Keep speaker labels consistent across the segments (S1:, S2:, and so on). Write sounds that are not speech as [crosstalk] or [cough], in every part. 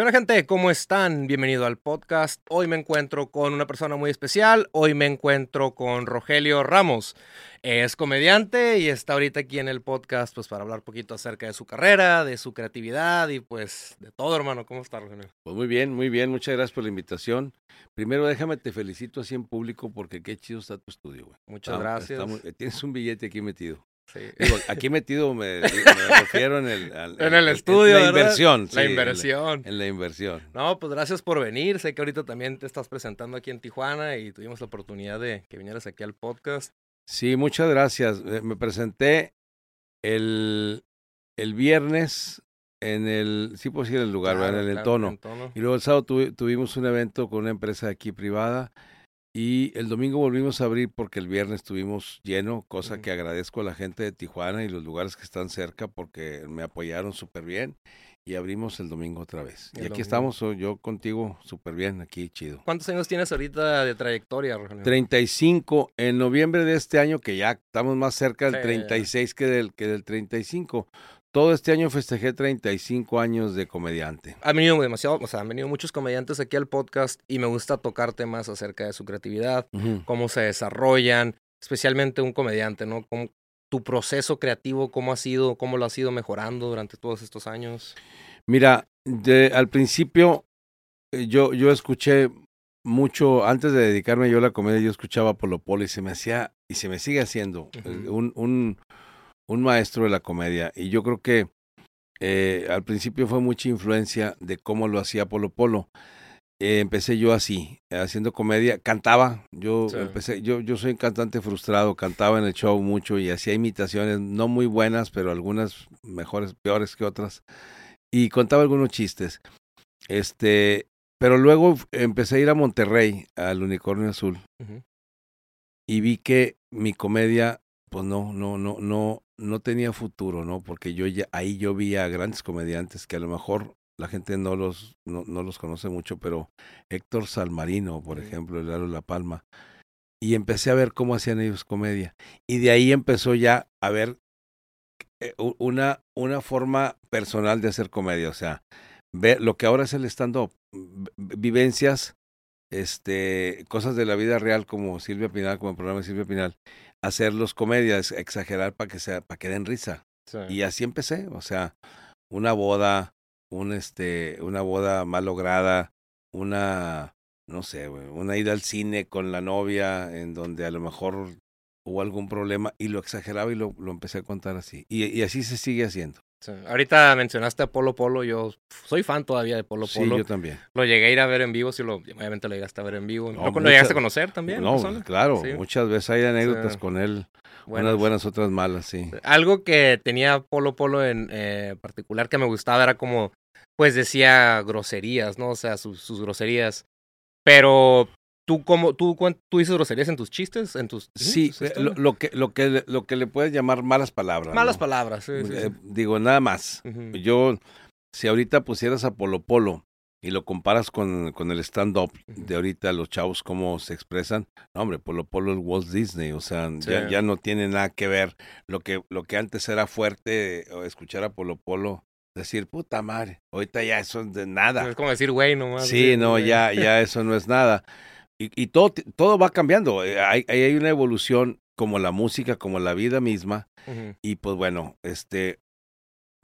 S1: ¿Qué onda gente? ¿Cómo están? Bienvenido al podcast. Hoy me encuentro con una persona muy especial. Hoy me encuentro con Rogelio Ramos. Es comediante y está ahorita aquí en el podcast pues para hablar un poquito acerca de su carrera, de su creatividad y pues de todo, hermano. ¿Cómo está, Rogelio?
S2: Pues muy bien, muy bien. Muchas gracias por la invitación. Primero déjame te felicito así en público porque qué chido está tu estudio, güey.
S1: Muchas gracias.
S2: tienes un billete aquí metido. Sí. aquí metido me, refiero en el,
S1: en el estudio.
S2: la inversión.
S1: La inversión.
S2: En la, inversión.
S1: No, pues gracias por venir. Sé que ahorita también te estás presentando aquí en Tijuana y tuvimos la oportunidad de que vinieras aquí al podcast.
S2: Sí, muchas gracias. Me presenté el, el viernes en el, sí puedo decir el lugar, en el entono. Y luego el sábado tuvimos un evento con una empresa aquí privada y el domingo volvimos a abrir porque el viernes estuvimos lleno, cosa que agradezco a la gente de Tijuana y los lugares que están cerca porque me apoyaron súper bien. Y abrimos el domingo otra vez. Y, aquí estamos, yo contigo súper bien, aquí chido.
S1: ¿Cuántos años tienes ahorita de trayectoria, Rogelio?
S2: 35. En noviembre de este año, que ya estamos más cerca del 36 que del, que del 35, todo este año festejé 35 años de comediante.
S1: Han venido demasiado, o sea, han venido muchos comediantes aquí al podcast y me gusta tocar temas acerca de su creatividad, cómo se desarrollan, especialmente un comediante, ¿no? tu proceso creativo, cómo ha sido, cómo lo has ido mejorando durante todos estos años.
S2: Mira, de, al principio eh, yo, yo escuché mucho, antes de dedicarme yo a la comedia, yo escuchaba Polo Polo y se me hacía, y se me sigue haciendo, eh, un, un un maestro de la comedia. Y yo creo que eh, al principio fue mucha influencia de cómo lo hacía Polo Polo. Eh, empecé yo así, haciendo comedia, cantaba, yo empecé, yo, yo soy un cantante frustrado, cantaba en el show mucho y hacía imitaciones, no muy buenas, pero algunas mejores, peores que otras, y contaba algunos chistes. Este, pero luego empecé a ir a Monterrey, al Unicornio Azul, y vi que mi comedia, pues no, no, no, no, no tenía futuro, ¿no? Porque yo ya, ahí yo vi a grandes comediantes que a lo mejor la gente no los, no, no los conoce mucho, pero Héctor Salmarino, por ejemplo, el Lalo La Palma. Y empecé a ver cómo hacían ellos comedia. Y de ahí empezó ya a ver eh, una, una forma personal de hacer comedia. O sea, ver lo que ahora es el stand-up, vivencias, este, cosas de la vida real como Silvia Pinal, como el programa de Silvia Pinal hacerlos comedias, exagerar para que sea, para que den risa. Y así empecé, o sea, una boda, un este, una boda mal lograda, una, no sé, una ida al cine con la novia en donde a lo mejor hubo algún problema y lo exageraba y lo, lo empecé a contar así. y así se sigue haciendo.
S1: Ahorita mencionaste a Polo Polo, yo soy fan todavía de Polo Polo.
S2: Sí, yo también.
S1: Lo llegué a ir a ver en vivo, sí, lo, obviamente lo llegaste a ver en vivo. No, ¿Lo llegaste a conocer también?
S2: No, claro, muchas veces hay anécdotas con él, unas buenas, otras malas, sí.
S1: Algo que tenía Polo Polo en eh, particular que me gustaba era como, pues decía groserías, ¿no? O sea, sus, sus groserías. Pero ¿Tú, cómo, tú, tú dices groserías en tus chistes? En tus,
S2: sí, eh, lo, que, lo, que, lo que le puedes llamar malas palabras.
S1: Malas palabras, sí,
S2: eh, Digo, nada más. Yo, si ahorita pusieras a Polo Polo y lo comparas con, con el stand-up de ahorita, los chavos, cómo se expresan, no, hombre, Polo Polo es Walt Disney, o sea, ya, ya, no tiene nada que ver. Lo que, lo que antes era fuerte, escuchar a Polo Polo decir, puta madre, ahorita ya eso es de nada.
S1: Es como decir, güey, nomás.
S2: Sí, no, ya, ya [laughs] eso no es nada. Y, y todo, todo va cambiando. Eh, hay, hay una evolución como la música, como la vida misma. Y pues bueno, este,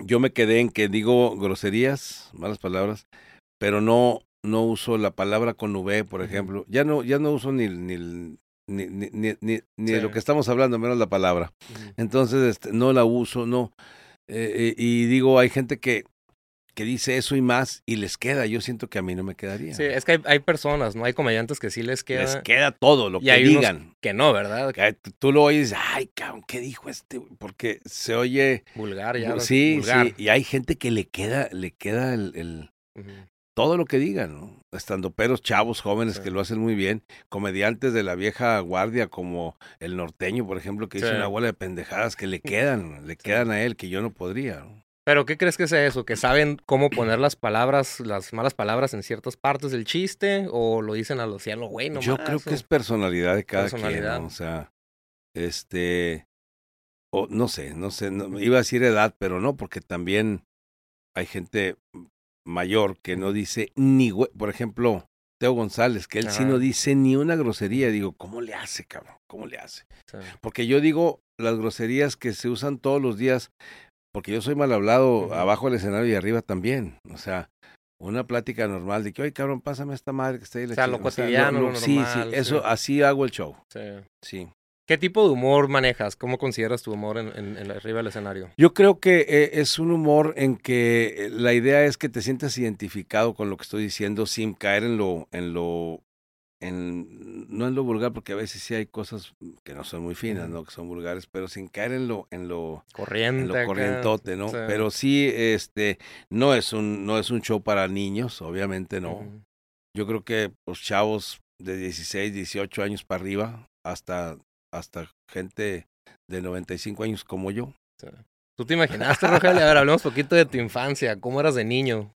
S2: yo me quedé en que digo groserías, malas palabras, pero no, no uso la palabra con V, por ejemplo. Ya no, ya no uso ni, ni, ni, ni, ni, de lo que estamos hablando, menos la palabra. Entonces, este, no la uso, no. Eh, eh, y digo, hay gente que que dice eso y más y les queda. Yo siento que a mí no me quedaría.
S1: Sí, es que hay, hay personas, ¿no? Hay comediantes que sí les queda.
S2: Les queda todo lo que digan.
S1: que no, ¿verdad?
S2: tú lo oyes, ay, cabrón, ¿qué dijo este? Porque se oye.
S1: Vulgar, ya.
S2: Sí, sí. Y hay gente que le queda, le queda el. Todo lo que digan, ¿no? Estando peros chavos jóvenes que lo hacen muy bien, comediantes de la vieja guardia como el norteño, por ejemplo, que dice una bola de pendejadas que le [laughs] quedan, le quedan a él, que yo no podría. ¿no?
S1: Pero ¿qué crees que es eso? ¿Que saben cómo poner las palabras, las malas palabras en ciertas partes del chiste? ¿O lo dicen a lo cielo, güey?
S2: Yo creo que es personalidad de cada quien, O sea, este, o no sé, no sé, iba a decir edad, pero no, porque también hay gente mayor que no dice ni, güey, por ejemplo, Teo González, que él sí no dice ni una grosería. Digo, ¿cómo le hace, cabrón? ¿Cómo le hace?
S1: Sí.
S2: Porque yo digo las groserías que se usan todos los días, porque yo soy mal hablado abajo del escenario y arriba también. O sea, una plática normal de que, oye, cabrón, pásame esta madre que está ahí.
S1: O sea, lo
S2: chingada".
S1: cotidiano, lo
S2: sí,
S1: normal,
S2: sí, eso,
S1: sí.
S2: así hago el show.
S1: Sí.
S2: Sí.
S1: ¿Qué tipo de humor manejas? ¿Cómo consideras tu humor en, en- en arriba del escenario?
S2: Yo creo que eh, es un humor en que eh, la idea es que te sientas identificado con lo que estoy diciendo sin caer en lo, en lo, en, no en lo vulgar, porque a veces sí hay cosas que no son muy finas. ¿no? Que son vulgares, pero sin caer en lo, en lo,
S1: Corriente.
S2: en lo corrientote, ¿no? Pero sí, este, no es un, no es un show para niños, obviamente no. Yo creo que los chavos de 16, 18 años para arriba, hasta, hasta gente de 95 años como yo.
S1: ¿Tú te imaginaste, Rogelio? A ver, hablemos un poquito de tu infancia. ¿Cómo eras de niño?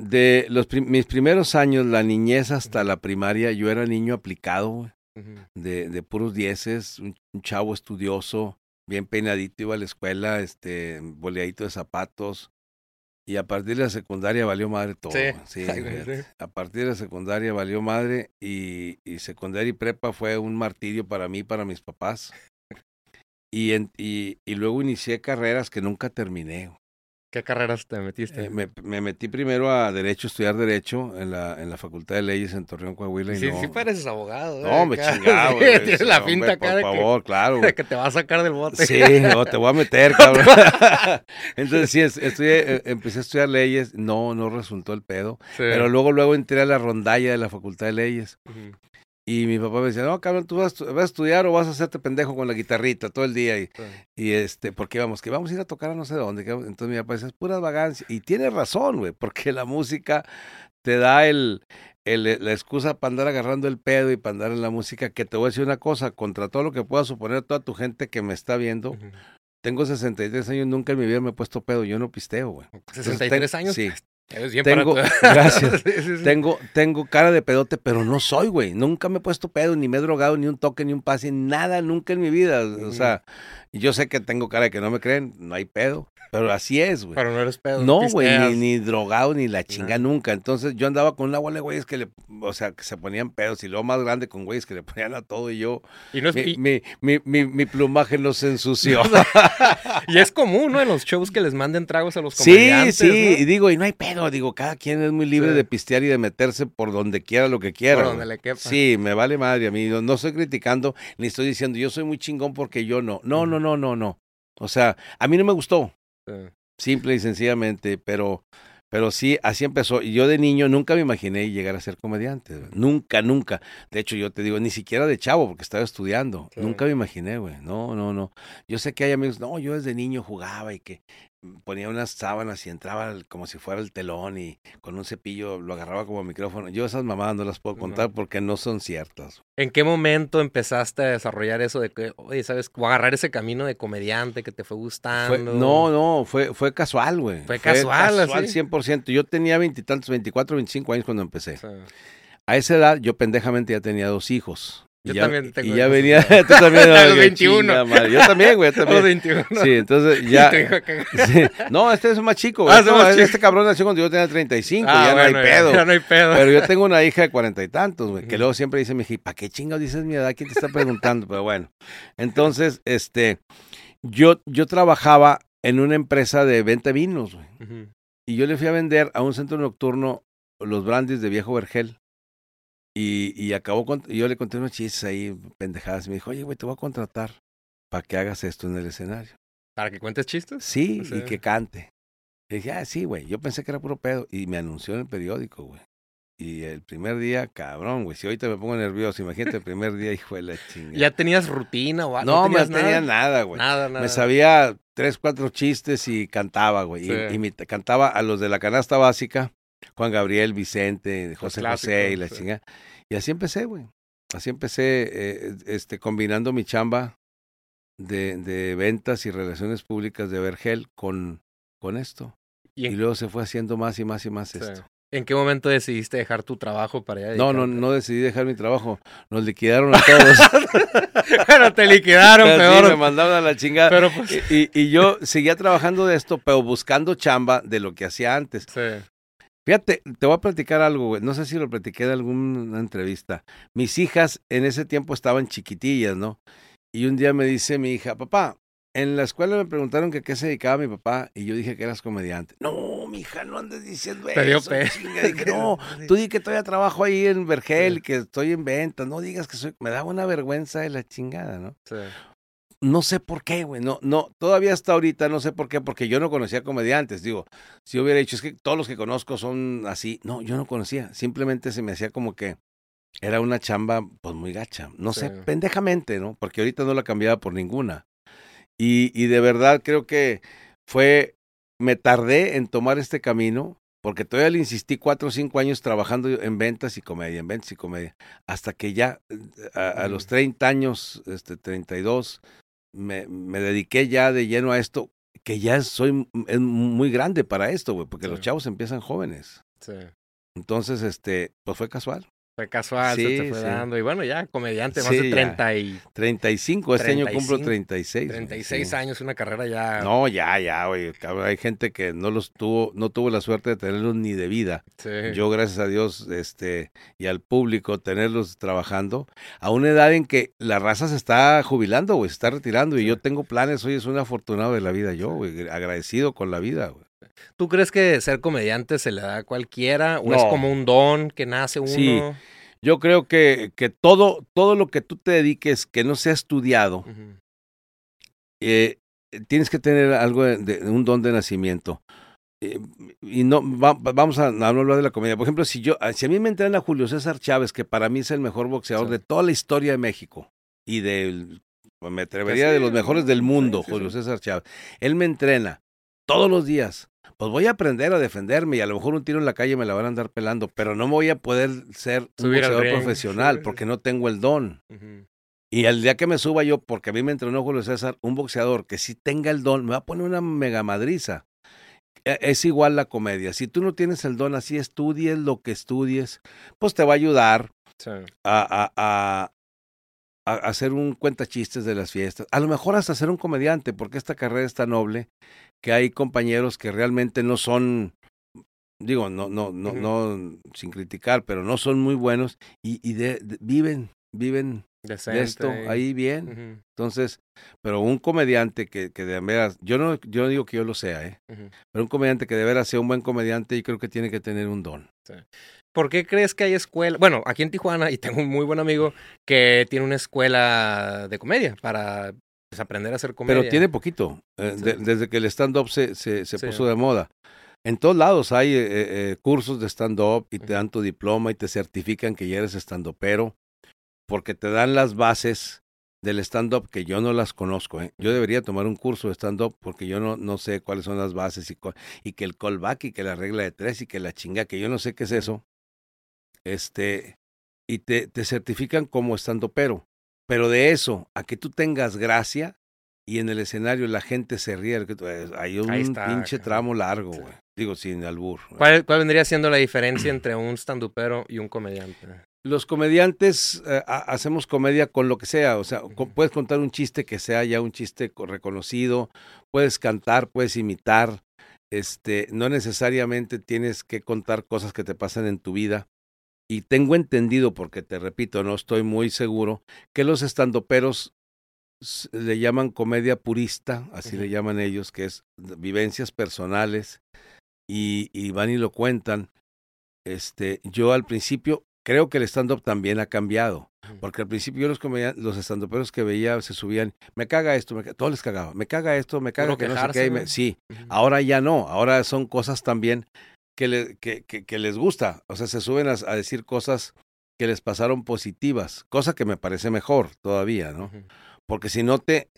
S2: De los prim- mis primeros años, la niñez hasta la primaria, yo era niño aplicado, de, de puros dieces, un, un chavo estudioso, bien peinadito, iba a la escuela, este, boleadito de zapatos. Y a partir de la secundaria valió madre todo.
S1: Sí.
S2: sí, [laughs]
S1: sí.
S2: A partir de la secundaria valió madre y, y secundaria y prepa fue un martirio para mí, para mis papás. [laughs] Y, en, y, y luego inicié carreras que nunca terminé.
S1: ¿Qué carreras te metiste?
S2: Eh, me, me metí primero a Derecho, estudiar Derecho en la, en la Facultad de Leyes en Torreón, Coahuila. y
S1: sí,
S2: no,
S1: sí pareces abogado.
S2: No, me chingaba,
S1: Sí. Tienes la
S2: hombre,
S1: finta acá
S2: Por
S1: de,
S2: favor, claro,
S1: que, [laughs] de que te va a sacar del bote.
S2: Sí, o te voy a meter, [laughs] cabrón. [laughs] Entonces, sí, es- estudié, eh, empecé a estudiar leyes. No, no resultó el pedo.
S1: Sí.
S2: Pero luego, luego entré a la rondalla de la Facultad de Leyes.
S1: Ujú.
S2: Y mi papá me decía, no, cabrón, tú vas, vas a estudiar o vas a hacerte pendejo con la guitarrita todo el día. Y,
S1: Sí.
S2: y este, porque vamos, que vamos a ir a tocar a no sé dónde. Entonces mi papá decía, es pura vagancia. Y tiene razón, güey, porque la música te da el, el- la excusa para andar agarrando el pedo y para andar en la música. Que te voy a decir una cosa, contra todo lo que pueda suponer toda tu gente que me está viendo,
S1: Ujú.
S2: tengo 63 años, nunca en mi vida me he puesto pedo, yo no pisteo, güey. Entonces,
S1: 63
S2: ten-
S1: años.
S2: Sí,
S1: Bien
S2: tengo,
S1: para [laughs]
S2: gracias. [laughs]
S1: Sí, sí, sí.
S2: Tengo, tengo cara de pedote, pero no soy, güey. Nunca me he puesto pedo, ni me he drogado, ni un toque, ni un pase, nada, nunca en mi vida. O sea, y yo sé que tengo cara de que no me creen, no hay pedo, pero así es, güey.
S1: Pero no eres pedo.
S2: No, güey, ni, ni drogado, ni la chinga nunca. Entonces yo andaba con una bola de güeyes que le, o sea, que se ponían pedos y luego más grande con güeyes que le ponían a todo y yo,
S1: Y, no es,
S2: mi,
S1: y,
S2: mi, mi, plumaje no se ensució. [laughs]
S1: y es común, ¿no? En los shows que les manden tragos a los
S2: Sí,
S1: comediantes.
S2: sí, y
S1: ¿no?
S2: digo, y no hay pedo, digo, cada quien es muy libre
S1: Sí.
S2: de pistear y de meterse por donde quiera lo que quiera.
S1: Por donde le quepa.
S2: Sí, me vale madre a mí, no, no estoy criticando, ni estoy diciendo yo soy muy chingón porque yo no. No, no, no, no, no. O sea, a mí no me gustó,
S1: Sí.
S2: simple y sencillamente, pero, pero sí, así empezó. Y yo de niño nunca me imaginé llegar a ser comediante, güey. nunca, nunca. De hecho, yo te digo, ni siquiera de chavo, porque estaba estudiando.
S1: Sí.
S2: Nunca me imaginé, güey. No, no, no. Yo sé que hay amigos, no, yo desde niño jugaba y que ponía unas sábanas y entraba como si fuera el telón y con un cepillo lo agarraba como micrófono. Yo esas mamadas no las puedo
S1: No.
S2: contar porque no son ciertas.
S1: ¿En qué momento empezaste a desarrollar eso de que, oye, sabes, o agarrar ese camino de comediante que te fue gustando?
S2: Fue- no, no, fue, fue casual, güey.
S1: Fue casual,
S2: casual
S1: así.
S2: 100%. Yo tenía veintitantos, 24, 25 años cuando empecé. A esa edad, yo pendejamente ya tenía dos hijos.
S1: Yo
S2: ya,
S1: también tengo
S2: Y ya venía, [laughs] tú también.
S1: a los
S2: qué
S1: 21.
S2: chinga madre. Yo también, güey, yo
S1: A los
S2: también.
S1: 21.
S2: Sí, entonces [laughs] ya. [laughs] sí. No, este es más chico,
S1: Ah,
S2: güey. No,
S1: más
S2: este
S1: chico.
S2: cabrón nació cuando yo tenía 35,
S1: Ah,
S2: ya
S1: bueno,
S2: no hay pedo.
S1: Ya no hay pedo.
S2: Pero yo tengo una hija de cuarenta y tantos, güey, que luego siempre dice mi hija, ¿para qué chingados dices mi edad? ¿Quién te está preguntando? Pero bueno, entonces, este, yo, yo trabajaba en una empresa de venta de vinos, güey. Y yo le fui a vender a un centro nocturno los brandies de Viejo Vergel. Y, y acabó con, yo le conté unos chistes ahí, pendejadas. Y me dijo, oye, güey, te voy a contratar para que hagas esto en el escenario.
S1: ¿Para que cuentes chistes?
S2: Sí, y que cante. Y dije, ah, sí, güey. Yo pensé que era puro pedo. Y me anunció en el periódico, güey. Y el primer día, cabrón, güey. Si ahorita me pongo nervioso, imagínate el primer día, [laughs] hijo de la chingada.
S1: ¿Ya tenías rutina o algo?
S2: no, me
S1: tenías
S2: tenía nada, güey.
S1: Nada, nada.
S2: Me sabía tres, cuatro chistes y cantaba, güey. Y-. Y, me- cantaba a los de la canasta básica, Juan Gabriel, Vicente, José José y la chingada. Y así empecé, güey. Así empecé, eh, este, combinando mi chamba de, de ventas y relaciones públicas de Vergel con, con esto.
S1: ¿Y
S2: luego se fue haciendo más y más y más
S1: sí.
S2: esto.
S1: ¿En qué momento decidiste dejar tu trabajo para allá?
S2: No, no, no decidí dejar mi trabajo. Nos liquidaron a todos. [laughs]
S1: Bueno, te liquidaron, peor.
S2: me mandaron a la chingada.
S1: Pero pues.
S2: Y- y yo seguía trabajando de esto, pero buscando chamba de lo que hacía antes.
S1: Sí.
S2: Fíjate, te voy a platicar algo, güey. No sé si lo platiqué de alguna entrevista. Mis hijas en ese tiempo estaban chiquitillas, ¿no? Y un día me dice mi hija, papá, en la escuela me preguntaron que qué se dedicaba mi papá y yo dije que eras comediante. No, mi hija, no andes diciendo
S1: Te dio
S2: eso. Dije, [laughs] no, tú di que todavía trabajo ahí en Vergel, que estoy en ventas. No digas que soy... Me da una vergüenza de la chingada, ¿no?
S1: Sí.
S2: No sé por qué, güey. No, no, todavía hasta ahorita no sé por qué, porque yo no conocía comediantes. Digo, si yo hubiera dicho, es que todos los que conozco son así. No, yo no conocía. Simplemente se me hacía como que era una chamba, pues muy gacha. No sé, pendejamente, ¿no? Porque ahorita no la cambiaba por ninguna. Y, y de verdad creo que fue, me tardé en tomar este camino, porque todavía le insistí cuatro o cinco años trabajando en ventas y comedia, en ventas y comedia, hasta que ya eh, a, a los
S1: Ujú.
S2: 30 años, este, 32, me, me dediqué ya de lleno a esto, que ya soy es muy grande para esto, güey, porque los chavos empiezan jóvenes.
S1: Sí.
S2: Entonces, este, pues fue casual.
S1: Fue casual, se
S2: Sí,
S1: te fue
S2: sí.
S1: dando. Y bueno, ya, comediante, más
S2: Sí,
S1: de
S2: ya.
S1: 30 y
S2: 35, este año cumplo
S1: 35,
S2: 36. güey,
S1: 36
S2: sí.
S1: años, una carrera ya.
S2: No, ya, ya, cabrón, Hay gente que no los tuvo, no tuvo la suerte de tenerlos ni de vida. Yo, gracias a Dios, este, y al público, tenerlos trabajando a una edad en que la raza se está jubilando, güey, se está retirando, y yo tengo planes, hoy es un afortunado de la vida, yo, güey, agradecido con la vida, güey.
S1: ¿Tú crees que ser comediante se le da a cualquiera? ¿O es como un don que nace uno?
S2: Sí. Yo creo que, que todo, todo lo que tú te dediques que no sea estudiado, eh, tienes que tener algo de, de- un don de nacimiento. Eh, y no va- va- vamos a, no hablar de la comedia. Por ejemplo, si yo, si a mí me entrena Julio César Chávez, que para mí es el mejor boxeador
S1: Sí.
S2: de toda la historia de México y del, me atrevería
S1: sí,
S2: de los mejores del mundo,
S1: sí,
S2: Julio. César Chávez. Él me entrena todos los días. Pues voy a aprender a defenderme y a lo mejor un tiro en la calle me la van a andar pelando, pero no me voy a poder ser un boxeador profesional [laughs] porque no tengo el don. Y el día que me suba yo, porque a mí me entrenó Julio César, un boxeador que sí tenga el don, me va a poner una mega madriza. E- Es igual la comedia. Si tú no tienes el don, así estudies lo que estudies, pues te va a ayudar
S1: Sí.
S2: a, a, a, a hacer un cuentachistes de las fiestas. A lo mejor hasta ser un comediante, porque esta carrera es tan noble que hay compañeros que realmente no son, digo, no, no, no, no, sin criticar, pero no son muy buenos y, y de- de- viven, viven
S1: Decente.
S2: de esto ahí bien. Entonces, pero un comediante que, que de veras, yo no, yo no digo que yo lo sea, ¿eh? pero un comediante que de veras sea un buen comediante, yo creo que tiene que tener un don.
S1: ¿Por qué crees que hay escuela? Bueno, aquí en Tijuana, y tengo un muy buen amigo que tiene una escuela de comedia para pues, aprender a hacer comedia.
S2: Pero tiene poquito, eh,
S1: Sí.
S2: de- desde que el stand-up se, se, se
S1: Sí.
S2: puso de moda. En todos lados hay eh, eh, cursos de stand-up y te dan tu diploma y te certifican que ya eres stand-upero, porque te dan las bases del stand-up que yo no las conozco. ¿eh? Yo debería tomar un curso de stand-up porque yo no, no sé cuáles son las bases y, que el callback y que la regla de tres y que la chinga, que yo no sé qué es eso. Este, y te, te certifican como stand-upero. Pero de eso, a que tú tengas gracia y en el escenario la gente se ríe, eh, hay un
S1: está,
S2: pinche tramo largo,
S1: Sí.
S2: güey. Digo, sin albur.
S1: ¿Cuál, cuál vendría siendo la diferencia entre un standupero y un comediante?
S2: Los comediantes eh, ha- hacemos comedia con lo que sea, o sea, puedes contar un chiste que sea ya un chiste co- reconocido, puedes cantar, puedes imitar, este, no necesariamente tienes que contar cosas que te pasan en tu vida. Y tengo entendido, porque te repito, no estoy muy seguro, que los estandoperos le llaman comedia purista, así le llaman ellos, que es vivencias personales, y, y van y lo cuentan. Este, yo al principio creo que el stand-up también ha cambiado. Porque al principio yo los los estandoperos que veía se subían, me caga esto, me ca- todo les cagaba, me caga esto, me caga que no sé
S1: quejarse,
S2: qué. y me- sí, ahora ya no, ahora son cosas también que, le- que, que, que les gusta. O sea, se suben a, a decir cosas que les pasaron positivas, cosa que me parece mejor todavía, ¿no? Porque si no te,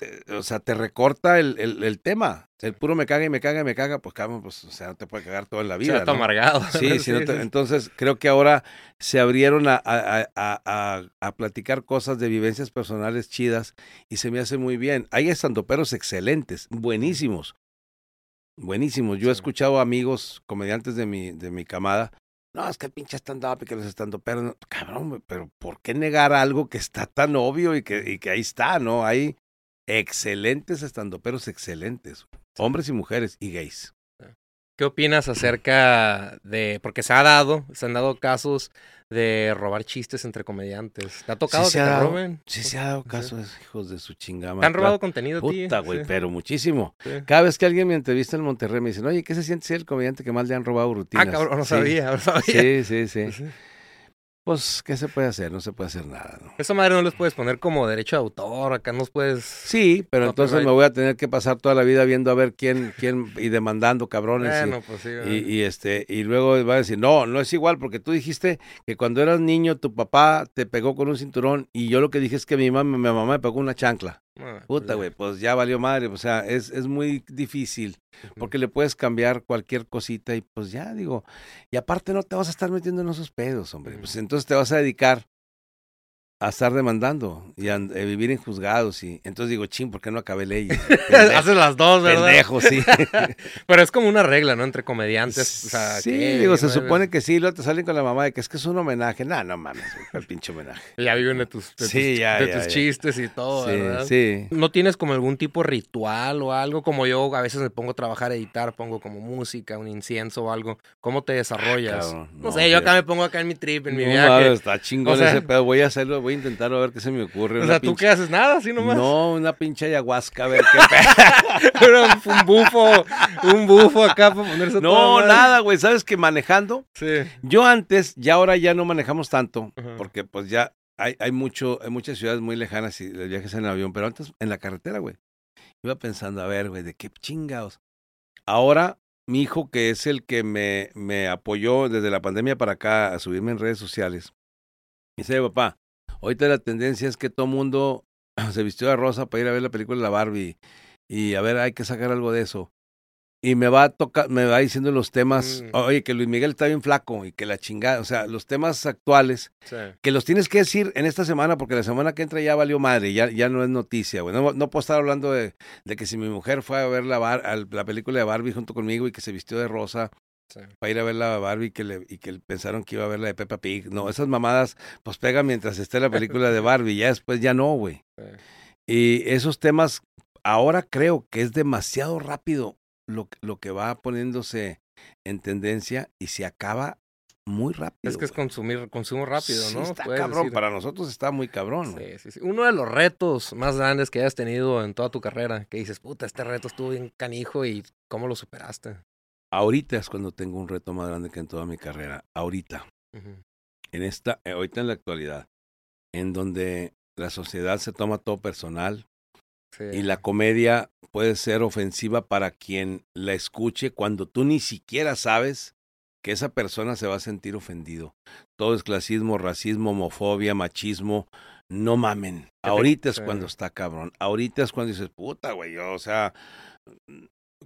S2: te- o sea, te recorta el, el, el tema. El puro me caga y me caga y me caga, pues cabrón, pues, o sea, no te puede cagar todo en la
S1: O
S2: vida.
S1: sea, está
S2: ¿no?
S1: amargado. [laughs]
S2: Sí, si no te- entonces creo que ahora se abrieron a, a, a, a, platicar cosas de vivencias personales chidas y se me hace muy bien. Hay estandoperos excelentes, buenísimos, buenísimos. Yo he
S1: Sí.
S2: escuchado amigos, comediantes de mi, de mi camada, no, es que pinche stand-up y que los estandoperos, no". cabrón, pero ¿por qué negar algo que está tan obvio y que, y que ahí está, no? Hay excelentes estandoperos, excelentes, hombres y mujeres y gays.
S1: ¿Qué opinas acerca de, porque se ha dado, se han dado casos de robar chistes entre comediantes? ¿Te ha tocado
S2: Sí
S1: que
S2: se
S1: te
S2: dado-
S1: roben?
S2: Sí, se ha dado caso a esos hijos de su chingama.
S1: ¿Te han robado contenido ti?
S2: Puta, güey,
S1: Sí,
S2: pero muchísimo. Cada vez que alguien me entrevista en Monterrey me dicen, oye, ¿qué se siente ser el comediante que más le han robado rutinas?
S1: Ah, cabrón, no sabía, no sabía.
S2: Sí, sí, sí. Pues, ¿qué se puede hacer? No se puede hacer nada, ¿no?
S1: Esa madre no les puedes poner como derecho de autor, acá nos puedes...
S2: Sí, pero entonces me voy a tener que pasar toda la vida viendo a ver quién, quién, y demandando cabrones. y-
S1: Bueno, pues sí.
S2: Y, y, este y luego va a decir no no es igual porque tú dijiste que cuando eras niño tu papá te pegó con un cinturón y yo lo que dije es que mi mamá mi mamá me pegó una chancla
S1: Ah, pues
S2: puta güey pues ya valió madre o sea es, es muy difícil porque le puedes cambiar cualquier cosita y pues ya digo y aparte no te vas a estar metiendo en esos pedos hombre pues entonces te vas a dedicar a estar demandando y a, a vivir en juzgados y entonces digo chin ¿por qué no acabé leyes? [laughs] Pendejo,
S1: Haces las dos, ¿verdad?
S2: pendejo sí [laughs]
S1: Pero es como una regla, ¿no? Entre comediantes. O sea,
S2: sí, digo, se
S1: no
S2: supone que sí, luego te salen con la mamá de que es que es un homenaje. No, no mames, el pinche homenaje. [laughs]
S1: Ya viven de tus, de
S2: Sí,
S1: tus,
S2: ya,
S1: de
S2: ya,
S1: tus
S2: ya.
S1: chistes y todo,
S2: sí,
S1: ¿verdad?
S2: sí.
S1: ¿No tienes como algún tipo de ritual o algo? Como yo a veces me pongo a trabajar, a editar, pongo como música, un incienso o algo. ¿Cómo te desarrollas?
S2: Ah, cabrón,
S1: no,
S2: no,
S1: sé, yo acá me pongo acá en mi trip, en mi viaje.
S2: está chingón
S1: O sea-
S2: ese pedo. Voy a hacerlo, voy a intentar a ver qué se me ocurre.
S1: o sea, ¿tú
S2: pinche-
S1: qué haces? Nada, así nomás.
S2: No, una pinche ayahuasca, a ver qué [laughs]
S1: un bufo, un bufo acá para ponerse
S2: No, nada, güey. ¿Sabes que manejando?
S1: Sí.
S2: Yo antes, ya ahora ya no manejamos tanto,
S1: Ajá.
S2: porque pues ya hay, hay mucho, hay muchas ciudades muy lejanas y los viajes en avión, pero antes en la carretera, güey. Iba pensando, a ver, güey, ¿de qué chingados? Ahora, mi hijo, que es el que me, me apoyó desde la pandemia para acá a subirme en redes sociales, dice, papá, ahorita la tendencia es que todo mundo [clears throat] se vistió de rosa para ir a ver la película de la Barbie y a ver, hay que sacar algo de eso. Y me va a tocar, me va diciendo los temas,
S1: Mm.
S2: oye, que Luis Miguel está bien flaco y que la chingada, o sea, los temas actuales,
S1: Sí.
S2: que los tienes que decir en esta semana, porque la semana que entra ya valió madre, ya, ya no es noticia, güey. No, no puedo estar hablando de, de que si mi mujer fue a ver la, bar- la película de Barbie junto conmigo y que se vistió de rosa
S1: Sí.
S2: para ir a ver la Barbie y que, le, y que pensaron que iba a ver la de Peppa Pig. No, esas mamadas, pues pega mientras esté la película de [laughs] Barbie, ya después ya no, güey.
S1: Sí.
S2: Y esos temas, ahora creo que es demasiado rápido lo, lo que va poniéndose en tendencia y se acaba muy rápido.
S1: Es que es
S2: güey.
S1: consumir, consumo rápido,
S2: Sí,
S1: ¿no?
S2: está
S1: Puedes
S2: cabrón,
S1: decir.
S2: para nosotros está muy cabrón.
S1: Sí, sí, sí. Uno de los retos más grandes que hayas tenido en toda tu carrera, que dices, puta, este reto estuvo bien canijo y cómo lo superaste.
S2: Ahorita es cuando tengo un reto más grande que en toda mi carrera. Ahorita, en esta, eh, ahorita en la actualidad, en donde la sociedad se toma todo personal
S1: Sí.
S2: y la comedia puede ser ofensiva para quien la escuche cuando tú ni siquiera sabes que esa persona se va a sentir ofendido. Todo es clasismo, racismo, homofobia, machismo. No mamen. Ahorita es
S1: sí.
S2: cuando está cabrón. Ahorita es cuando dices, puta, güey, yo, o sea,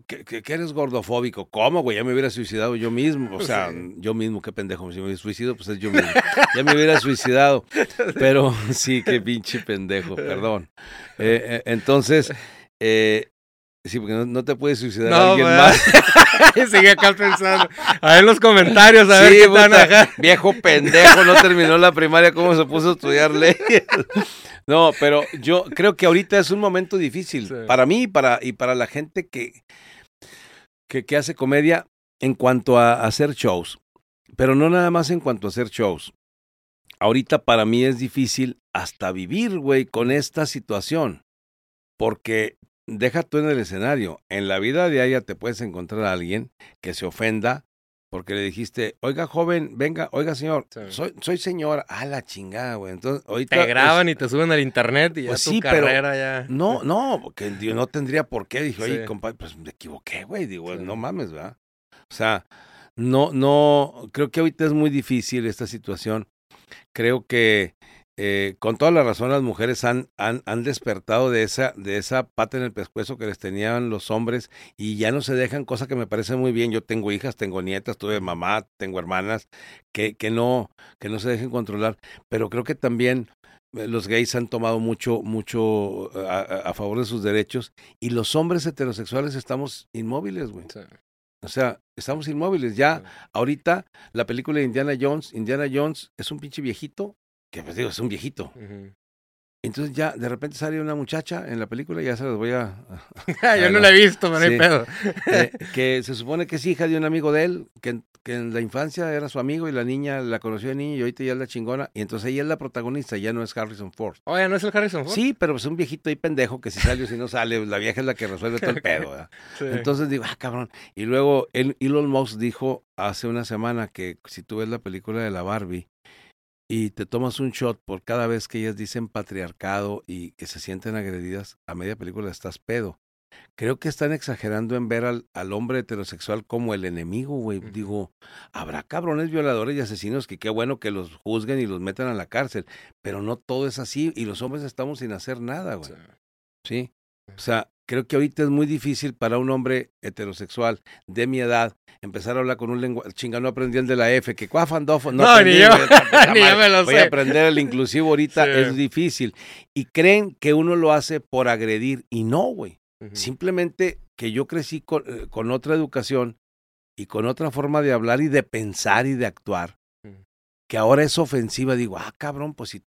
S2: que, que, que eres gordofóbico. ¿Cómo, güey? Ya me hubiera suicidado yo mismo. O [laughs] sea,
S1: Sí.
S2: yo mismo, qué pendejo. Si me hubiera suicidado, pues es yo mismo. ya me hubiera suicidado. [laughs] Pero [laughs] sí, qué pinche pendejo, perdón. Eh, eh, entonces, eh, sí, porque no, no te puedes suicidar
S1: No,
S2: alguien
S1: ¿verdad?
S2: más.
S1: Sigue acá pensando. A ver los comentarios, a ver qué tan
S2: puta,
S1: acá.
S2: viejo pendejo, no terminó la primaria, ¿cómo se puso a estudiar leyes? No, pero yo creo que ahorita es un momento difícil
S1: Sí.
S2: para mí y para, y para la gente que, que, que hace comedia en cuanto a hacer shows. Pero no nada más en cuanto a hacer shows. Ahorita para mí es difícil hasta vivir, güey, con esta situación. Porque deja tú en el escenario. En la vida diaria te puedes encontrar a alguien que se ofenda porque le dijiste, oiga joven, venga, oiga señor,
S1: Sí.
S2: soy, soy señora. Ah, la chingada, güey. Entonces, ahorita.
S1: Te graban y te suben al internet y ya
S2: Pues
S1: tu
S2: sí, pero
S1: carrera ya.
S2: No, no, porque yo no tendría por qué. Dije, oye,
S1: Sí.
S2: compadre, pues me equivoqué, güey. Digo, no mames, ¿verdad? O sea, no, no, creo que ahorita es muy difícil esta situación. Creo que eh, con toda la razón las mujeres han, han, han despertado de esa, de esa pata en el pescuezo que les tenían los hombres y ya no se dejan, cosa que me parece muy bien. Yo tengo hijas, tengo nietas, tuve mamá, tengo hermanas, que, que no, que no se dejen controlar. Pero creo que también eh, los gays han tomado mucho, mucho eh, a, a- favor de sus derechos y los hombres heterosexuales estamos inmóviles, güey.
S1: Sí.
S2: O sea, estamos inmóviles. Ya, ahorita, la película de Indiana Jones, Indiana Jones es un pinche viejito, que pues digo, es un viejito. Entonces ya de repente sale una muchacha en la película, ya se los voy a... [laughs]
S1: Yo no la he visto, pero no hay pedo. [laughs]
S2: Eh, que se supone que es hija de un amigo de él, que, que, en la infancia era su amigo y la niña la conoció de niño y ahorita ya es la chingona. Y entonces ella es la protagonista, ya no es Harrison Ford.
S1: Oye, ¿no es el Harrison Ford?
S2: Sí, pero es un viejito ahí pendejo que si sale o si no sale, la vieja es la que resuelve todo el [laughs] pedo. Entonces digo, ah, cabrón. Y luego el, Elon Musk dijo hace una semana que si tú ves la película de la Barbie, y te tomas un shot por cada vez que ellas dicen patriarcado y que se sienten agredidas, a media película estás pedo. Creo que están exagerando en ver al, al hombre heterosexual como el enemigo, güey. Digo, habrá cabrones violadores y asesinos que qué bueno que los juzguen y los metan a la cárcel, pero no todo es así y los hombres estamos sin hacer nada, güey. Sí. O sea, creo que ahorita es muy difícil para un hombre heterosexual de mi edad empezar a hablar con un lenguaje. Chinga, no aprendí el de la F, que cuafandofo. No,
S1: no [laughs] ni yo, ni yo me lo
S2: Voy a aprender el inclusivo ahorita, es difícil. Y creen que uno lo hace por agredir y no, güey. Simplemente que yo crecí con, eh, con, otra educación y con otra forma de hablar y de pensar y de actuar, que ahora es ofensiva. Digo, ah, cabrón, pues si,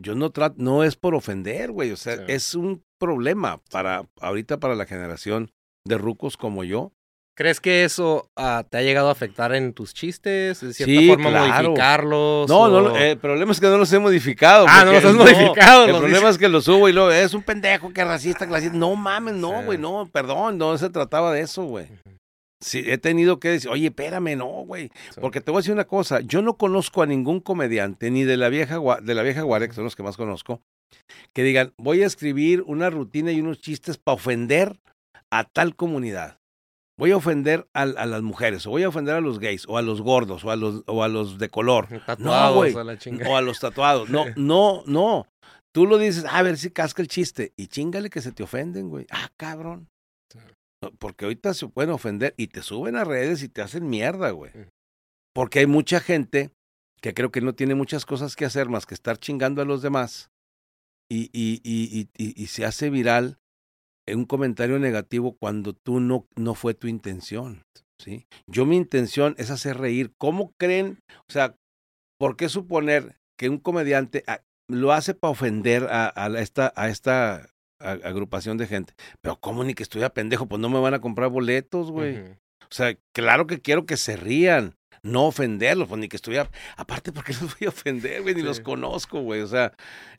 S2: yo no trato, no es por ofender, güey. O sea, es un problema para ahorita para la generación de rucos como yo.
S1: ¿Crees que eso ah, te ha llegado a afectar en tus chistes? ¿De cierta forma modificarlos?
S2: No, no, el problema es que no los he modificado.
S1: Ah, no los has modificado.
S2: El problema es que los subo y luego es un pendejo que racista, clasista. No mames, no, güey, no, perdón, no se trataba de eso, güey. Sí, he tenido que decir, oye, espérame, no, güey. Porque te voy a decir una cosa, yo no conozco a ningún comediante, ni de la vieja, de la vieja Guare, que son los que más conozco, que digan, voy a escribir una rutina y unos chistes para ofender a tal comunidad. Voy a ofender a, las mujeres, o voy a ofender a los gays, o a los gordos, o a los, o a los de color. no, güey. O a los tatuados. No, [laughs] no, no. Tú lo dices, a ver si casca el chiste. Y chingale que se te ofenden, güey. Ah, cabrón. Porque ahorita se pueden ofender y te suben a redes y te hacen mierda, güey. Porque hay mucha gente que creo que no tiene muchas cosas que hacer más que estar chingando a los demás y, y, y, y, se hace viral un comentario negativo cuando tú no, no fue tu intención. ¿sí? Yo mi intención es hacer reír. ¿Cómo creen? O sea, ¿por qué suponer que un comediante ah, lo hace para ofender a, a, esta, a esta agrupación de gente? Pero ¿cómo ni que estuviera pendejo? Pues no me van a comprar boletos, güey. O sea, claro que quiero que se rían no ofenderlos, pues ni que estuviera. Aparte, porque los voy a ofender, güey? Ni los conozco, güey. O sea,